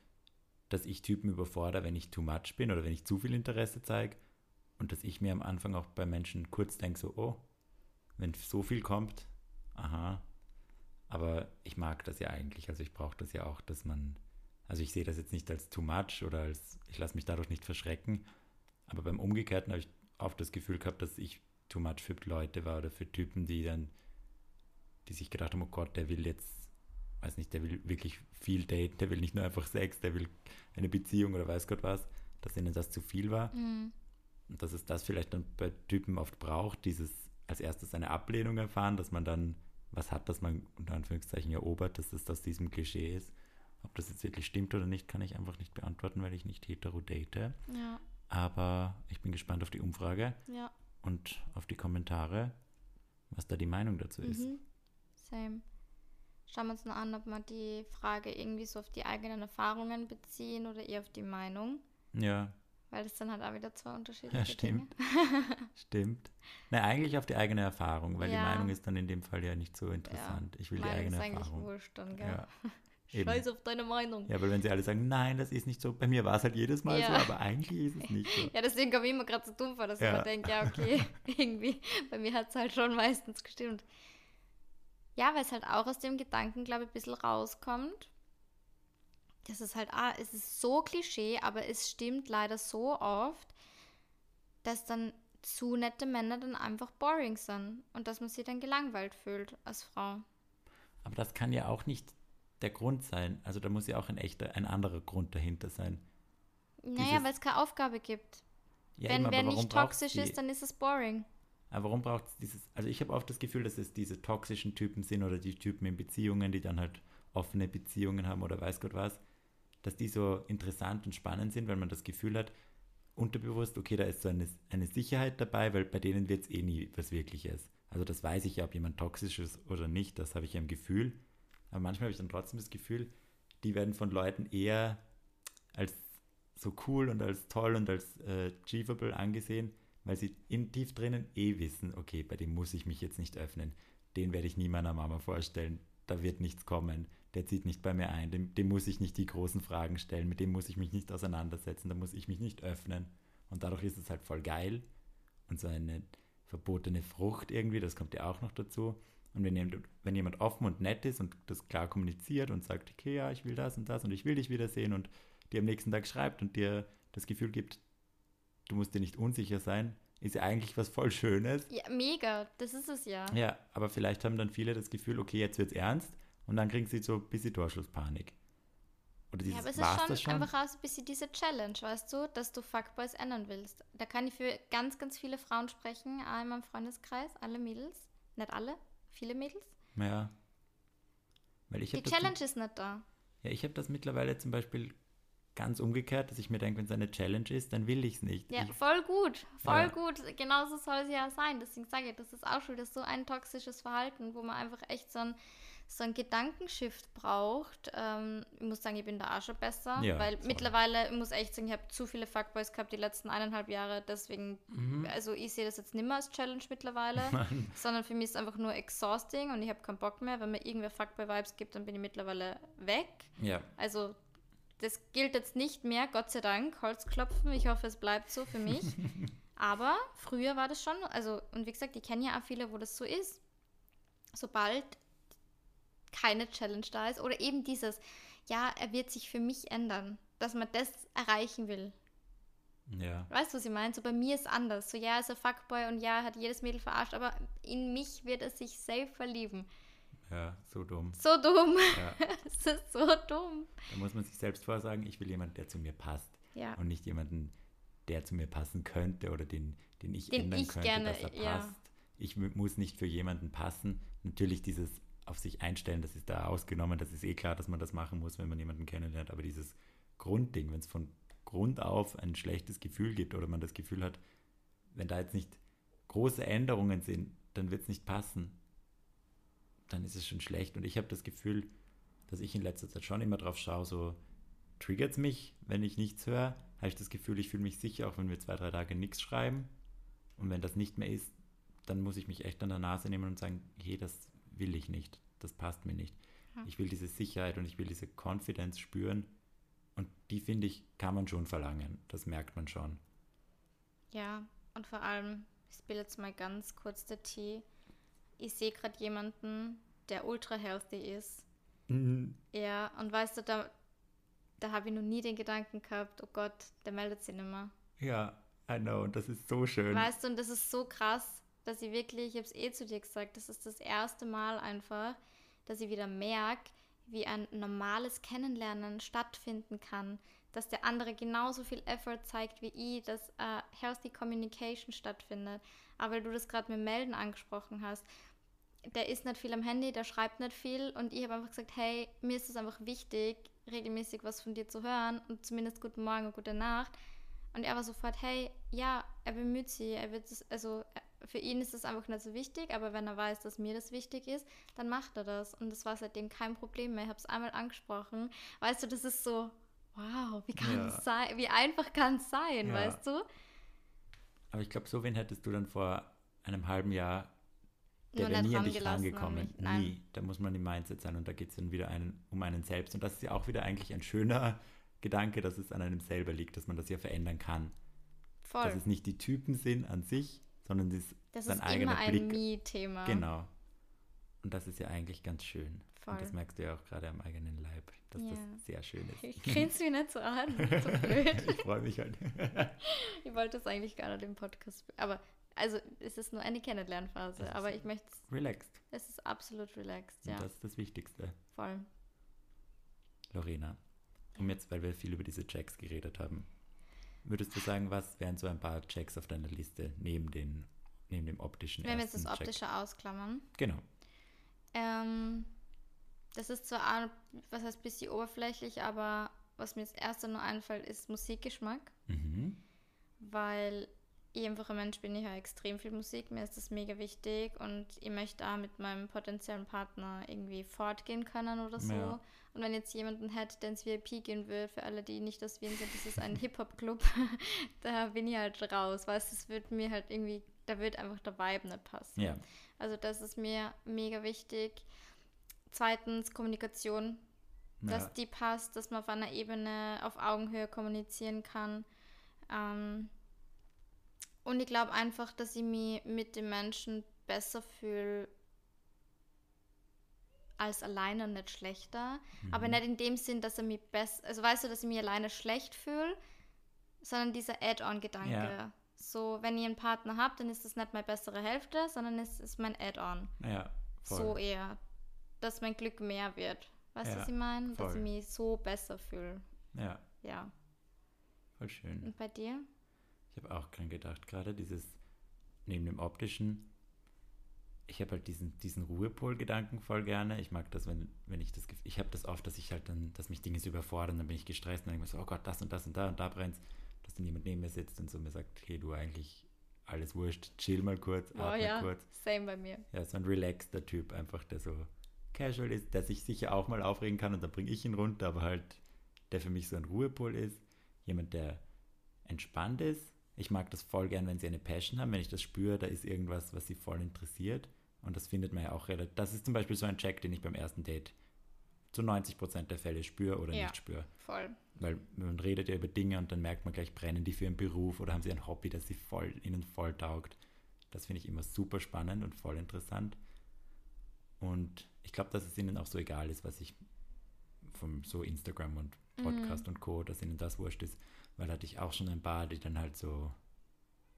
Speaker 2: dass ich Typen überfordere, wenn ich too much bin oder wenn ich zu viel Interesse zeige. Und dass ich mir am Anfang auch bei Menschen kurz denke, so, oh, wenn so viel kommt, aha. Aber ich mag das ja eigentlich. Also ich brauche das ja auch, dass man, also ich sehe das jetzt nicht als too much oder als, ich lasse mich dadurch nicht verschrecken. Aber beim Umgekehrten habe ich oft das Gefühl gehabt, dass ich too much für Leute war oder für Typen, die dann, die sich gedacht haben, oh Gott, der will jetzt weiß nicht, der will wirklich viel daten, der will nicht nur einfach Sex, der will eine Beziehung oder weiß Gott was, dass ihnen das zu viel war.
Speaker 1: Mhm.
Speaker 2: Und dass es das vielleicht dann bei Typen oft braucht, dieses als erstes eine Ablehnung erfahren, dass man dann was hat, das man unter Anführungszeichen erobert, dass es aus diesem Klischee ist. Ob das jetzt wirklich stimmt oder nicht, kann ich einfach nicht beantworten, weil ich nicht hetero date.
Speaker 1: Ja,
Speaker 2: Aber ich bin gespannt auf die Umfrage
Speaker 1: ja.
Speaker 2: und auf die Kommentare, was da die Meinung dazu ist.
Speaker 1: Mhm. Same. Schauen wir uns noch an, ob wir die Frage irgendwie so auf die eigenen Erfahrungen beziehen oder eher auf die Meinung.
Speaker 2: Ja,
Speaker 1: Weil das dann halt auch wieder zwei unterschiedliche
Speaker 2: Ja, stimmt. [laughs] [laughs] Stimmt. Na, eigentlich auf die eigene Erfahrung, weil
Speaker 1: Ja.
Speaker 2: die Meinung ist dann in dem Fall ja nicht so interessant. Ich will die
Speaker 1: Meinung
Speaker 2: eigene
Speaker 1: ist eigentlich
Speaker 2: Erfahrung.
Speaker 1: wurscht dann, gell?
Speaker 2: Ja. [laughs] Eben.
Speaker 1: Scheiß auf deine Meinung.
Speaker 2: ja, weil wenn sie alle sagen, nein, das ist nicht so, bei mir war es halt jedes Mal
Speaker 1: Ja.
Speaker 2: so, aber eigentlich ist es nicht so.
Speaker 1: Ja, deswegen komme ich immer gerade so dumm vor, dass
Speaker 2: Ja.
Speaker 1: ich mir denke, ja, okay, irgendwie, bei mir hat es halt schon meistens gestimmt. Ja, weil es halt auch aus dem Gedanken, glaube ich, ein bisschen rauskommt. Das ist halt, ah, es ist so Klischee, aber es stimmt leider so oft, dass dann zu nette Männer dann einfach boring sind und dass man sich dann gelangweilt fühlt als Frau.
Speaker 2: Aber das kann ja auch nicht der Grund sein. Also da muss ja auch ein echter, ein anderer Grund dahinter sein.
Speaker 1: Naja, weil es keine Aufgabe gibt.
Speaker 2: Ja,
Speaker 1: Wenn
Speaker 2: eben,
Speaker 1: wer nicht toxisch ist, dann ist es boring.
Speaker 2: Aber warum braucht es dieses, also ich habe oft das Gefühl, dass es diese toxischen Typen sind oder die Typen in Beziehungen, die dann halt offene Beziehungen haben oder weiß Gott was, dass die so interessant und spannend sind, weil man das Gefühl hat, unterbewusst, okay, da ist so eine, eine Sicherheit dabei, weil bei denen wird es eh nie was Wirkliches. Also das weiß ich ja, ob jemand toxisch ist oder nicht, das habe ich ja im Gefühl. Aber manchmal habe ich dann trotzdem das Gefühl, die werden von Leuten eher als so cool und als toll und als äh, achievable angesehen, weil sie in tief drinnen eh wissen, okay, bei dem muss ich mich jetzt nicht öffnen. Den werde ich nie meiner Mama vorstellen. Da wird nichts kommen. Der zieht nicht bei mir ein. Dem, dem muss ich nicht die großen Fragen stellen. Mit dem muss ich mich nicht auseinandersetzen. Da muss ich mich nicht öffnen. Und dadurch ist es halt voll geil. Und so eine verbotene Frucht irgendwie, das kommt ja auch noch dazu. Und wenn wenn jemand offen und nett ist und das klar kommuniziert und sagt, okay, ja, ich will das und das und ich will dich wiedersehen und dir am nächsten Tag schreibt und dir das Gefühl gibt, du musst dir nicht unsicher sein, ist ja eigentlich was voll Schönes.
Speaker 1: Ja, mega, das ist es ja.
Speaker 2: Ja, aber vielleicht haben dann viele das Gefühl, okay, jetzt wird's ernst und dann kriegen sie so ein bisschen Torschusspanik. Oder dieses,
Speaker 1: Ja, aber es ist schon,
Speaker 2: schon?
Speaker 1: einfach auch so ein bisschen diese Challenge, weißt du, dass du Fuckboys ändern willst. Da kann ich für ganz, ganz viele Frauen sprechen, auch in meinem Freundeskreis, alle Mädels. Nicht alle, viele Mädels.
Speaker 2: Ja. Weil ich
Speaker 1: Die
Speaker 2: habe das,
Speaker 1: Challenge ist nicht da.
Speaker 2: ja, ich hab das mittlerweile zum Beispiel ganz umgekehrt, dass ich mir denke, wenn es eine Challenge ist, dann will ich es nicht.
Speaker 1: Ja,
Speaker 2: ich,
Speaker 1: voll gut, voll
Speaker 2: Ja.
Speaker 1: gut. Genauso soll es ja sein. Deswegen sage ich, das ist auch schon das ist so ein toxisches Verhalten, wo man einfach echt so ein, so ein Gedankenshift braucht. Ähm, ich muss sagen, ich bin da auch schon besser,
Speaker 2: Ja,
Speaker 1: weil
Speaker 2: voll.
Speaker 1: mittlerweile, ich muss echt sagen, ich habe zu viele Fuckboys gehabt die letzten eineinhalb Jahre. Deswegen,
Speaker 2: Mhm.
Speaker 1: also ich sehe das jetzt nicht mehr als Challenge mittlerweile, [laughs] sondern für mich ist es einfach nur exhausting und ich habe keinen Bock mehr. Wenn mir irgendwer Fuckboy-Vibes gibt, dann bin ich mittlerweile weg.
Speaker 2: ja,
Speaker 1: Also das gilt jetzt nicht mehr, Gott sei Dank, Holzklopfen. Ich hoffe, es bleibt so für mich. [laughs] Aber früher war das schon, also, und wie gesagt, ich kenne ja auch viele, wo das so ist. Sobald keine Challenge da ist oder eben dieses, ja, er wird sich für mich ändern, dass man das erreichen will.
Speaker 2: ja,
Speaker 1: Weißt du, was ich meine? So bei mir ist anders. So, ja, er ist ein Fuckboy und ja, er hat jedes Mädel verarscht, aber in mich wird er sich safe verlieben.
Speaker 2: Ja, so dumm.
Speaker 1: So dumm.
Speaker 2: Ja. [laughs]
Speaker 1: Es ist so dumm.
Speaker 2: Da muss man sich selbst vorsagen, ich will jemanden, der zu mir passt.
Speaker 1: Ja.
Speaker 2: Und nicht jemanden, der zu mir passen könnte oder den, den ich
Speaker 1: Den
Speaker 2: ändern
Speaker 1: ich
Speaker 2: könnte,
Speaker 1: gerne-
Speaker 2: dass er
Speaker 1: ja.
Speaker 2: passt. Ich mu- muss nicht für jemanden passen. Natürlich dieses auf sich einstellen, das ist da ausgenommen. Das ist eh klar, dass man das machen muss, wenn man jemanden kennenlernt. Aber dieses Grundding, wenn es von Grund auf ein schlechtes Gefühl gibt oder man das Gefühl hat, wenn da jetzt nicht große Änderungen sind, dann wird es nicht passen. Dann ist es schon schlecht. Und ich habe das Gefühl, dass ich in letzter Zeit schon immer drauf schaue, so triggert es mich, wenn ich nichts höre, habe ich das Gefühl, ich fühle mich sicher, auch wenn wir zwei, drei Tage nichts schreiben. Und wenn das nicht mehr ist, dann muss ich mich echt an der Nase nehmen und sagen, hey, das will ich nicht, das passt mir nicht.
Speaker 1: Ja.
Speaker 2: Ich will diese Sicherheit und ich will diese Confidence spüren. Und die, finde ich, kann man schon verlangen. Das merkt man schon.
Speaker 1: Ja, und vor allem, ich spiele jetzt mal ganz kurz der Tee. Ich sehe gerade jemanden, der ultra healthy ist. Ja, und weißt du, da, da habe ich noch nie den Gedanken gehabt, oh Gott, der meldet sich nicht mehr.
Speaker 2: Ja, I know, und das ist so schön.
Speaker 1: Weißt du, und das ist so krass, dass ich wirklich, ich habe es eh zu dir gesagt, das ist das erste Mal einfach, dass ich wieder merke, wie ein normales Kennenlernen stattfinden kann, dass der andere genauso viel Effort zeigt wie ich, dass äh, Healthy Communication stattfindet. Aber weil du das gerade mit Melden angesprochen hast, der ist nicht viel am Handy, der schreibt nicht viel und ich habe einfach gesagt, hey, mir ist es einfach wichtig, regelmäßig was von dir zu hören und zumindest guten Morgen und gute Nacht. Und er war sofort, hey, ja, er bemüht sich, er wird es, also äh, für ihn ist es einfach nicht so wichtig, aber wenn er weiß, dass mir das wichtig ist, dann macht er das. Und das war seitdem kein Problem mehr. Ich habe es einmal angesprochen. Weißt du, das ist so, wow, wie kann
Speaker 2: Ja.
Speaker 1: es sein, wie einfach kann es sein,
Speaker 2: Ja.
Speaker 1: weißt du?
Speaker 2: Aber ich glaube, so wen hättest du dann vor einem halben Jahr, der wäre nie an dich rangekommen. Nie. Da muss man im Mindset sein und da geht es dann wieder einen, um einen selbst. Und das ist ja auch wieder eigentlich ein schöner Gedanke, dass es an einem selber liegt, dass man das ja verändern kann.
Speaker 1: Voll.
Speaker 2: Dass es nicht die Typen sind an sich, sondern ist
Speaker 1: Das
Speaker 2: sein
Speaker 1: ist
Speaker 2: eigener
Speaker 1: immer ein
Speaker 2: Blick.
Speaker 1: Me-Thema.
Speaker 2: Genau. Und das ist ja eigentlich ganz schön.
Speaker 1: Voll.
Speaker 2: Und das merkst du ja auch gerade am eigenen Leib, dass
Speaker 1: Ja.
Speaker 2: das sehr schön ist.
Speaker 1: Ich grinse mich nicht so an, so [laughs] blöd.
Speaker 2: ich freue mich halt.
Speaker 1: Ich wollte es eigentlich gar nicht im Podcast, aber also es ist nur eine Kennenlernphase,
Speaker 2: Es
Speaker 1: aber ich möchte,
Speaker 2: Relaxed.
Speaker 1: es ist absolut relaxed, ja,
Speaker 2: Und das ist das Wichtigste.
Speaker 1: voll.
Speaker 2: Lorena, um jetzt, weil wir viel über diese Checks geredet haben, würdest du sagen, was wären so ein paar Checks auf deiner Liste neben, den, neben dem optischen
Speaker 1: Wenn wir jetzt das
Speaker 2: ersten Check?
Speaker 1: Optische ausklammern,
Speaker 2: Genau.
Speaker 1: ähm, das ist zwar, was heißt, ein bisschen oberflächlich, aber was mir als erster nur einfällt, ist Musikgeschmack,
Speaker 2: Mhm.
Speaker 1: weil ich einfach ein Mensch bin, ich höre extrem viel Musik, mir ist das mega wichtig und ich möchte auch mit meinem potenziellen Partner irgendwie fortgehen können oder so.
Speaker 2: Ja.
Speaker 1: Und wenn jetzt jemanden hätte, der ins VIP gehen will, für alle, die nicht aus Wien sind, das ist ein [laughs] Hip-Hop-Club, [laughs] da bin ich halt raus, weißt du, es wird mir halt irgendwie, da wird einfach der Vibe nicht passen.
Speaker 2: Ja.
Speaker 1: Also das ist mir mega wichtig. Zweitens Kommunikation,
Speaker 2: ja.
Speaker 1: dass die passt, dass man auf einer Ebene auf Augenhöhe kommunizieren kann. Ähm, und ich glaube einfach, dass ich mich mit den Menschen besser fühle als alleine nicht schlechter.
Speaker 2: Mhm.
Speaker 1: Aber nicht in dem Sinn, dass er mich besser, also weißt du, dass ich mich alleine schlecht fühle, sondern dieser Add-on-Gedanke.
Speaker 2: Ja.
Speaker 1: So, wenn ich einen Partner habe, dann ist das nicht meine bessere Hälfte, sondern es ist mein Add-on.
Speaker 2: ja, voll.
Speaker 1: So eher. Dass mein Glück mehr wird. Weißt du,
Speaker 2: Ja,
Speaker 1: was ich meine? Dass ich mich so besser fühle.
Speaker 2: Ja,
Speaker 1: Ja.
Speaker 2: voll schön.
Speaker 1: Und bei dir?
Speaker 2: Ich habe auch dran gedacht, gerade dieses neben dem optischen. Ich habe halt diesen, diesen Ruhepol-Gedanken voll gerne. Ich mag das, wenn, wenn ich das ich habe das oft, dass ich halt dann, dass mich Dinge so überfordern, dann bin ich gestresst und dann denke ich mir so, oh Gott, das und das und da und da brennt dass dann jemand neben mir sitzt und so mir sagt, hey, du eigentlich alles wurscht, chill mal kurz,
Speaker 1: Oh
Speaker 2: atme
Speaker 1: ja,
Speaker 2: kurz.
Speaker 1: same bei mir.
Speaker 2: Ja, so ein relaxter Typ einfach, der so casual ist, der sich sicher auch mal aufregen kann und dann bringe ich ihn runter, aber halt der für mich so ein Ruhepol ist. Jemand, der entspannt ist. Ich mag das voll gern, wenn sie eine Passion haben, wenn ich das spüre, da ist irgendwas, was sie voll interessiert. Und das findet man ja auch relativ. Das ist zum Beispiel so ein Check, den ich beim ersten Date zu 90 Prozent der Fälle spüre oder
Speaker 1: Ja.
Speaker 2: nicht spüre.
Speaker 1: Voll.
Speaker 2: Weil man redet ja über Dinge und dann merkt man gleich, brennen die für ihren Beruf oder haben sie ein Hobby, das sie voll, ihnen voll taugt. Das finde ich immer super spannend und voll interessant. Und ich glaube, dass es ihnen auch so egal ist, was ich vom so Instagram und Podcast und Co., dass ihnen das wurscht ist. Weil hatte ich auch schon ein paar, die dann halt so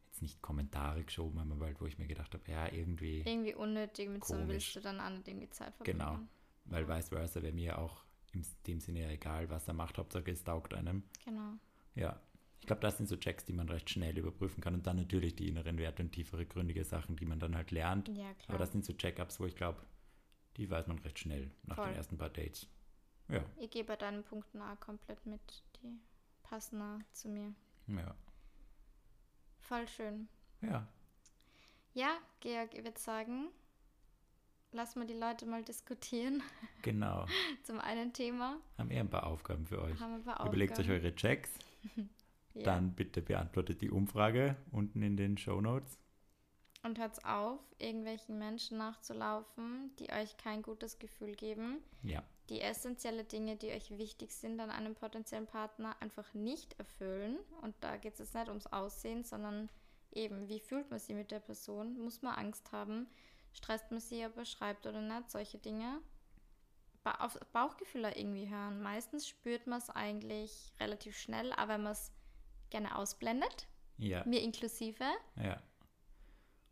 Speaker 2: jetzt nicht Kommentare geschoben haben, aber halt, wo ich mir gedacht habe, ja, irgendwie,
Speaker 1: Irgendwie unnötig, mit so einem
Speaker 2: Komisch.
Speaker 1: willst du dann an irgendwie Zeit verbringen.
Speaker 2: genau. Weil vice versa wäre mir auch in dem Sinne ja egal, was er macht, Hauptsache es taugt einem.
Speaker 1: Genau.
Speaker 2: Ja, ich glaube, das sind so Checks, die man recht schnell überprüfen kann und dann natürlich die inneren Werte und tiefere gründige Sachen, die man dann halt lernt.
Speaker 1: Ja, klar.
Speaker 2: Aber das sind so Check-ups, wo ich glaube, die weiß man recht schnell nach
Speaker 1: Voll.
Speaker 2: den ersten paar Dates. Ja,
Speaker 1: ich gehe bei deinen Punkten auch komplett mit. Die passen auch zu mir.
Speaker 2: ja,
Speaker 1: Voll schön.
Speaker 2: ja,
Speaker 1: Ja, Georg, ich würde sagen, lass mal die Leute mal diskutieren [laughs]
Speaker 2: genau.
Speaker 1: zum einen Thema.
Speaker 2: Haben eher ein paar Aufgaben für euch.
Speaker 1: Haben wir ein paar
Speaker 2: Überlegt euch
Speaker 1: Aufgaben.
Speaker 2: eure Checks, [laughs]
Speaker 1: Ja.
Speaker 2: dann bitte beantwortet die Umfrage unten in den Show Notes.
Speaker 1: Und hört auf, irgendwelchen Menschen nachzulaufen, die euch kein gutes Gefühl geben.
Speaker 2: Ja,
Speaker 1: die essentielle Dinge, die euch wichtig sind an einem potenziellen Partner, einfach nicht erfüllen. Und da geht es jetzt nicht ums Aussehen, sondern eben, wie fühlt man sich mit der Person? Muss man Angst haben? Stresst man sie, ob er schreibt oder nicht? Solche Dinge. Ba auf Bauchgefühle irgendwie hören. Meistens spürt man es eigentlich relativ schnell, aber wenn man es gerne ausblendet,
Speaker 2: ja,
Speaker 1: mir inklusive,
Speaker 2: ja.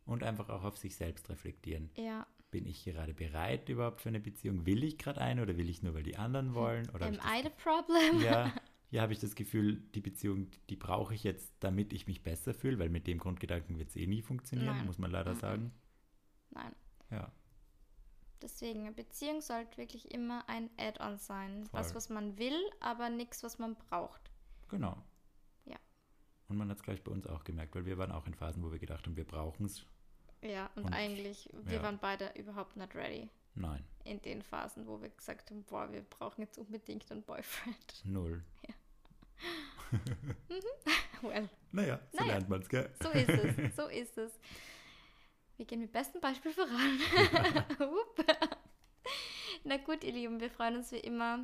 Speaker 2: Und einfach auch auf sich selbst reflektieren.
Speaker 1: ja,
Speaker 2: Bin ich gerade bereit überhaupt für eine Beziehung? Will ich gerade eine oder will ich nur, weil die anderen wollen? Oder
Speaker 1: am I the problem?
Speaker 2: ja, [laughs] hier habe ich das Gefühl, die Beziehung, die brauche ich jetzt, damit ich mich besser fühle, weil mit dem Grundgedanken wird es eh nie funktionieren,
Speaker 1: Nein.
Speaker 2: muss man leider
Speaker 1: Mhm.
Speaker 2: sagen.
Speaker 1: Nein.
Speaker 2: Ja,
Speaker 1: Deswegen, eine Beziehung sollte wirklich immer ein Add-on sein. Was,
Speaker 2: Voll.
Speaker 1: was man will, aber nichts, was man braucht.
Speaker 2: genau.
Speaker 1: Ja.
Speaker 2: Und man hat es gleich bei uns auch gemerkt, weil wir waren auch in Phasen, wo wir gedacht haben, wir brauchen es.
Speaker 1: Ja, und,
Speaker 2: Und-
Speaker 1: eigentlich, wir
Speaker 2: ja.
Speaker 1: waren beide überhaupt nicht ready
Speaker 2: Nein,
Speaker 1: in den Phasen, wo wir gesagt haben, boah, wir brauchen jetzt unbedingt einen Boyfriend. [laughs]
Speaker 2: null. [laughs]
Speaker 1: Well,
Speaker 2: Naja, so
Speaker 1: Naja.
Speaker 2: lernt man es, gell?
Speaker 1: so ist es, [laughs] so ist es. Wir gehen mit bestem Beispiel voran. Na gut, ihr Lieben, wir freuen uns wie immer,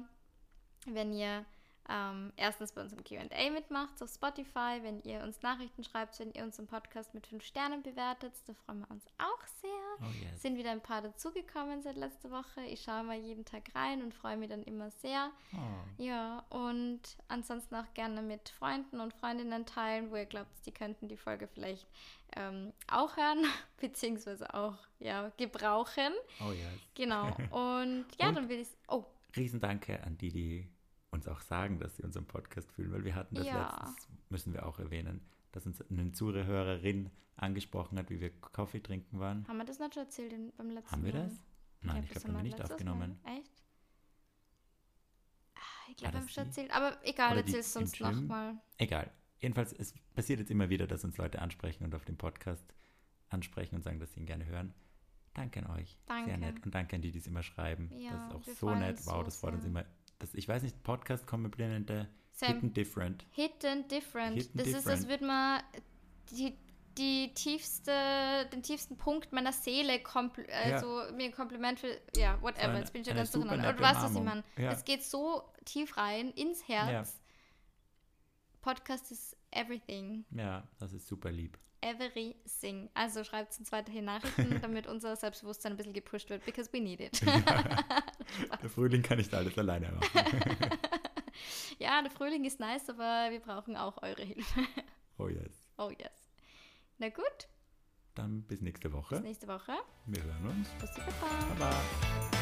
Speaker 1: wenn ihr ähm, erstens bei unserem QA mitmacht auf Spotify, wenn ihr uns Nachrichten schreibt, wenn ihr unseren Podcast mit fünf Sternen bewertet, da freuen wir uns auch sehr.
Speaker 2: Oh yes.
Speaker 1: Sind wieder ein paar dazugekommen seit letzter Woche. Ich schaue mal jeden Tag rein und freue mich dann immer sehr.
Speaker 2: Oh,
Speaker 1: Ja, und ansonsten auch gerne mit Freunden und Freundinnen teilen, wo ihr glaubt, die könnten die Folge vielleicht ähm, auch hören, [laughs] beziehungsweise auch ja, gebrauchen.
Speaker 2: oh yes.
Speaker 1: Genau. [laughs] Und ja,
Speaker 2: Und-
Speaker 1: dann will ich. Oh,
Speaker 2: Riesendanke an die, die uns auch sagen, dass sie unseren Podcast fühlen, weil wir hatten das
Speaker 1: Ja.
Speaker 2: letztens, müssen wir auch erwähnen, dass uns eine Zuhörerin angesprochen hat, wie wir Kaffee trinken waren.
Speaker 1: haben wir das nicht schon erzählt beim letzten
Speaker 2: Haben wir
Speaker 1: Mal?
Speaker 2: das? Nein, ich glaube, haben wir nicht aufgenommen.
Speaker 1: Mal. Echt? Ah, Ich glaube, wir haben schon erzählt. Aber egal, du
Speaker 2: im
Speaker 1: uns nochmal.
Speaker 2: Egal. Jedenfalls, es passiert jetzt immer wieder, dass uns Leute ansprechen und auf dem Podcast ansprechen und sagen, dass sie ihn gerne hören. Danke an euch.
Speaker 1: Danke.
Speaker 2: Sehr nett. Und danke an die, die es immer schreiben.
Speaker 1: Ja,
Speaker 2: das ist auch so nett. Wow,
Speaker 1: so
Speaker 2: das freut uns immer. Das, ich weiß nicht, Podcast Komplimente Hidden Different.
Speaker 1: Hidden Different.
Speaker 2: Hidden
Speaker 1: das ist, als
Speaker 2: different.
Speaker 1: würde man die, die tiefste, den tiefsten Punkt meiner Seele also mir ein Kompliment für, ja, whatever,
Speaker 2: eine-
Speaker 1: jetzt bin ich
Speaker 2: eine
Speaker 1: ganz durcheinander. du weißt, was ich meine.
Speaker 2: Ja.
Speaker 1: Es geht so tief rein, ins Herz. Podcast ist everything.
Speaker 2: Ja, das ist super lieb.
Speaker 1: Everything. Also schreibt uns weiterhin Nachrichten, [laughs] damit unser Selbstbewusstsein ein bisschen gepusht wird, because we need it. [laughs]
Speaker 2: Der Frühling kann nicht alles alleine machen. [laughs]
Speaker 1: ja, der Frühling ist nice, aber wir brauchen auch eure Hilfe.
Speaker 2: Oh yes.
Speaker 1: Oh yes. Na gut,
Speaker 2: Dann bis nächste
Speaker 1: bis
Speaker 2: Woche.
Speaker 1: nächste Woche.
Speaker 2: Wir hören uns.
Speaker 1: Bussi Baba.
Speaker 2: Baba.